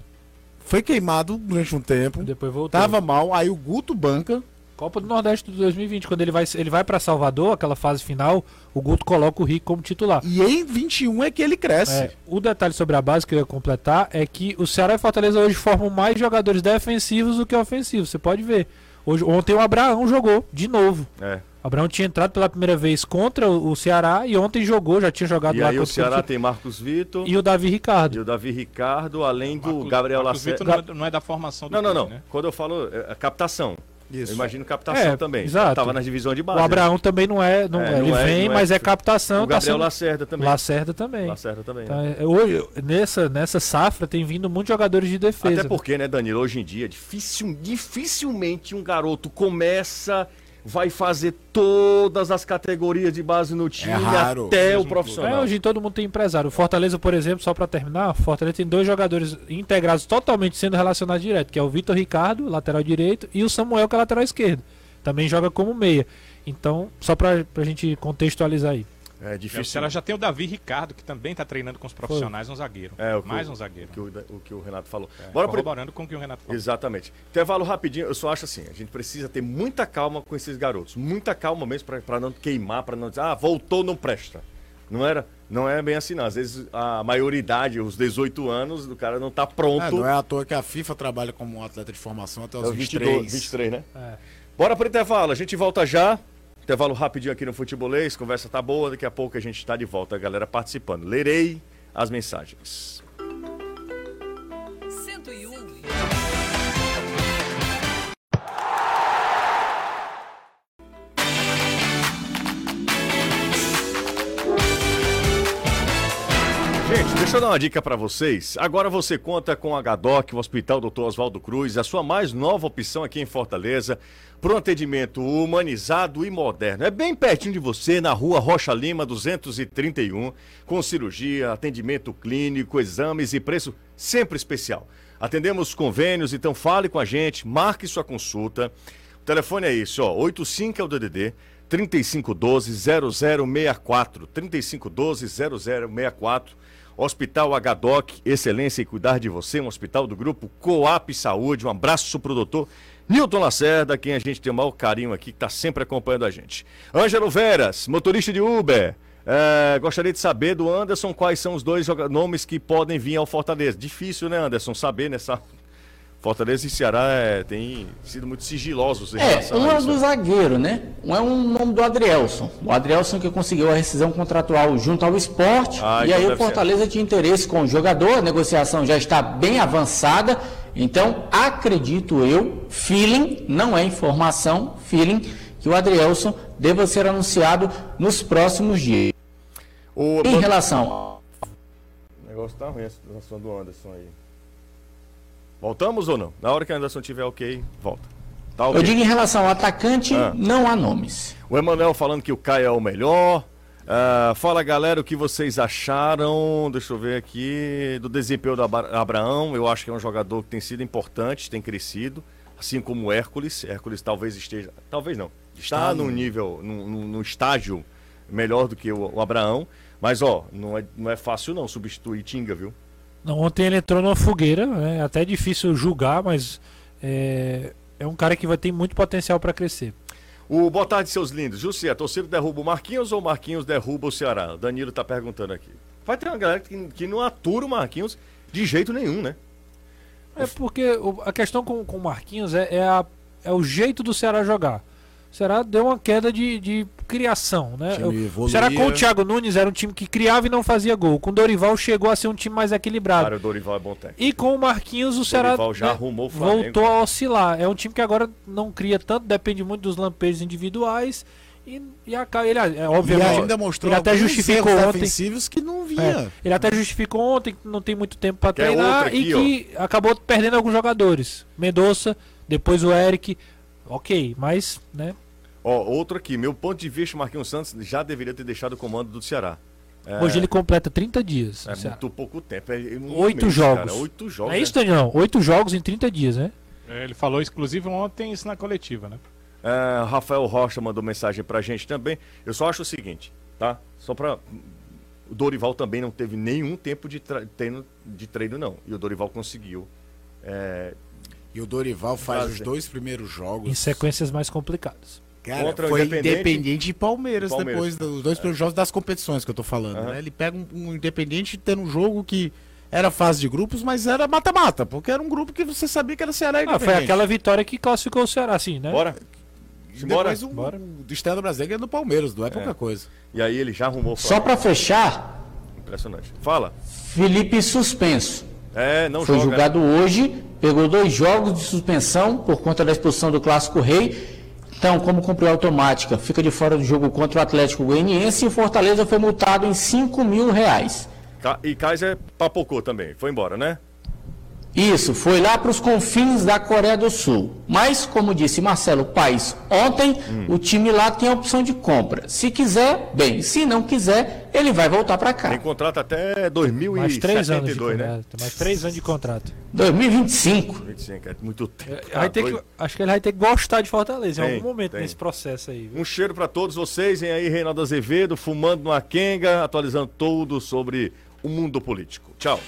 foi queimado durante um tempo, Depois voltou. tava mal, aí o Guto banca, Copa do Nordeste de 2020, quando ele vai, ele vai para Salvador, aquela fase final, o Guto coloca o Rick como titular. e em 21 é que ele cresce. É, o detalhe sobre a base que eu ia completar é que o Ceará e Fortaleza hoje formam mais jogadores defensivos do que ofensivos. Você pode ver. Hoje, ontem o Abraão jogou de novo. É. O Abraão tinha entrado pela primeira vez contra o o Ceará e ontem jogou, já tinha jogado E lá aí o Ceará Curitiba. tem Marcos Vitor e o Davi Ricardo. e o Davi Ricardo, além do Marcos- Gabriel Marcos Lacerda. Vitor não, é, não é da formação do Não, não, clube, não. né? Quando eu falo é, é captação. Isso. Eu imagino captação É, também. exato. Tava nas divisões de base. O Abraão também não é, não É, é, ele não é- vem, não é- mas é captação. O tá Gabriel sendo- Lacerda também. Lacerda também. Lacerda também. Tá, né? hoje, nessa, nessa safra tem vindo muitos jogadores de defesa. Até porque, né, Danilo, hoje em dia, difícil, dificilmente um garoto começa vai fazer todas as categorias de base no time É raro. até o É, profissional. hoje todo mundo tem empresário. O Fortaleza, por exemplo, só pra terminar, o Fortaleza tem dois jogadores integrados totalmente sendo relacionados direto, que é o Vitor Ricardo, lateral direito, e o Samuel, que é lateral esquerdo. Também joga como meia. Então, só pra, pra gente contextualizar aí. É O difícil. Ceará já tem o Davi Ricardo, que também está treinando com os profissionais, um zagueiro. É, o Mais o- um zagueiro. O que o, o que o Renato falou. É, Bora pro... corroborando com o que o Renato falou. Exatamente. Intervalo rapidinho, eu só acho assim, a gente precisa ter muita calma com esses garotos. Muita calma mesmo pra- pra não queimar, pra não dizer, ah, voltou, não presta. Não era? Não é bem assim, não. Às vezes a maioridade, os 18 anos, do cara não tá pronto. É, não é à toa que a FIFA trabalha como um atleta de formação até É os 23. 22, 23, né? É. Bora pro intervalo, a gente volta já. Intervalo rapidinho aqui no Futebolês, conversa tá boa, daqui a pouco a gente tá de volta, a galera participando. Lerei as mensagens. 101. Deixa eu dar uma dica pra vocês. Agora você conta com a HDOC, o Hospital Dr. Oswaldo Cruz, a sua mais nova opção aqui em Fortaleza, para um atendimento humanizado e moderno. É bem pertinho de você, na rua Rocha Lima, 231, com cirurgia, atendimento clínico, exames e preço sempre especial. Atendemos convênios, então fale com a gente, marque sua consulta. O telefone é esse, ó, 85 é o DDD 3512 0064, 3512 0064. Hospital HDOC, excelência em cuidar de você, um hospital do grupo Coap Saúde. Um abraço pro doutor Newton Lacerda, quem a gente tem o maior carinho aqui, que está sempre acompanhando a gente. Ângelo Veras, motorista de Uber. É, gostaria de saber do Anderson quais são os dois nomes que podem vir ao Fortaleza. Difícil, né, Anderson, saber nessa. Fortaleza e Ceará é, têm sido muito sigilosos em É, um é do zagueiro, né? Um é um nome do Adrielson. O Adrielson que conseguiu a rescisão contratual junto ao esporte. Ah, e então aí o Fortaleza tinha interesse com o jogador, a negociação já está bem avançada. Então, acredito eu, feeling, não é informação, feeling, que o Adrielson deva ser anunciado nos próximos dias. O Em relação O negócio tá ruim, a situação do Anderson aí. Voltamos ou não? Na hora que o Anderson tiver ok, volta. Tá ok. Eu digo em relação ao atacante, Ah. não há nomes. O Emanuel falando que o Caio é o melhor. Ah, fala galera o que vocês acharam, deixa eu ver aqui, do desempenho do Abra- Abraão. Eu acho que é um jogador que tem sido importante, tem crescido, assim como o Hércules. Hércules talvez esteja, talvez não, está Está num no- nível, num, num- num estágio melhor do que o, o Abraão. Mas ó, não é, não é fácil não substituir Tinga, viu? Não, ontem ele entrou numa fogueira, né? é até difícil julgar, mas é, é um cara que vai ter muito potencial para crescer. O boa tarde, seus lindos. Jussi, a torcida derruba o Marquinhos ou o Marquinhos derruba o Ceará? O Danilo tá perguntando aqui. Vai ter uma galera que, que não atura o Marquinhos de jeito nenhum, né? É porque o- a questão com, com o Marquinhos é, é, a- é o jeito do Ceará jogar. O Ceará deu uma queda de, de criação, né? time O- O evoluía. Ceará com o Thiago Nunes era um time que criava e não fazia gol. Com o Dorival chegou a ser um time mais equilibrado. Cara, o Dorival é bom técnico. E com o Marquinhos, o Ceará Dorival já né, arrumou o Flamengo. voltou a oscilar. É um time que agora não cria tanto, depende muito dos lampejos individuais. E, e acaba, ele, é, E obviamente, ainda mostrou ele até alguns justificou ontem. defensivos que não vinha. É, ele até justificou ontem que não tem muito tempo para treinar outra aqui, e que acabou perdendo alguns jogadores. Mendonça, depois o Eric. Ok, mas, né? Ó, outro aqui. Meu ponto de vista, o Marquinhos Santos já deveria ter deixado o comando do Ceará. É, Hoje ele completa 30 dias. É muito pouco tempo. É, um Oito mês, jogos. Cara, oito jogos. é isso, né? Daniel? Oito jogos em 30 dias, né? É, Ele falou exclusivo ontem isso na coletiva, né? É, Rafael Rocha mandou mensagem pra gente também. Eu só acho o seguinte, tá? Só pra. O Dorival também não teve nenhum tempo de, tra- treino, de treino, não. E o Dorival conseguiu. É, E o Dorival faz Prazer. os dois primeiros jogos. Em sequências mais complicadas. Cara, Contra o foi Independente Independente e Palmeiras, Palmeiras. depois dos dois primeiros jogos das competições que eu tô falando. Aham. né? Ele pega um, um Independente tendo um jogo que era fase de grupos, mas era mata-mata, porque era um grupo que você sabia que era Ceará e Ah, foi aquela vitória que classificou o Ceará, assim, né? bora? E? Depois um, Bora. do Estado do Brasil ganhando do Palmeiras, não é pouca coisa. E aí ele já arrumou o Só para fechar, Impressionante. Fala. Felipe suspenso. É, não Foi joga. julgado hoje, pegou dois jogos de suspensão por conta da expulsão do Clássico Rei. Então, como cumpriu a automática, fica de fora do jogo contra o Atlético Goianiense e o Fortaleza foi multado em 5 mil reais. Ca- E Kaiser papocou também. Foi embora, né? Isso, foi lá para os confins da Coreia do Sul. Mas, como disse Marcelo Paes ontem, Hum. o time lá tem a opção de compra. Se quiser, bem. Se não quiser, ele vai voltar para cá. Tem contrato até Mais três anos de 2072, né? contrato. Mais três anos de contrato. 2025. 25, é muito tempo. Vai ter que- acho que ele vai ter que gostar de Fortaleza em Tem, algum momento tem. nesse processo aí. viu? Um cheiro pra todos vocês. Vem aí, Reinaldo Azevedo, fumando numa quenga, atualizando tudo sobre o mundo político. Tchau.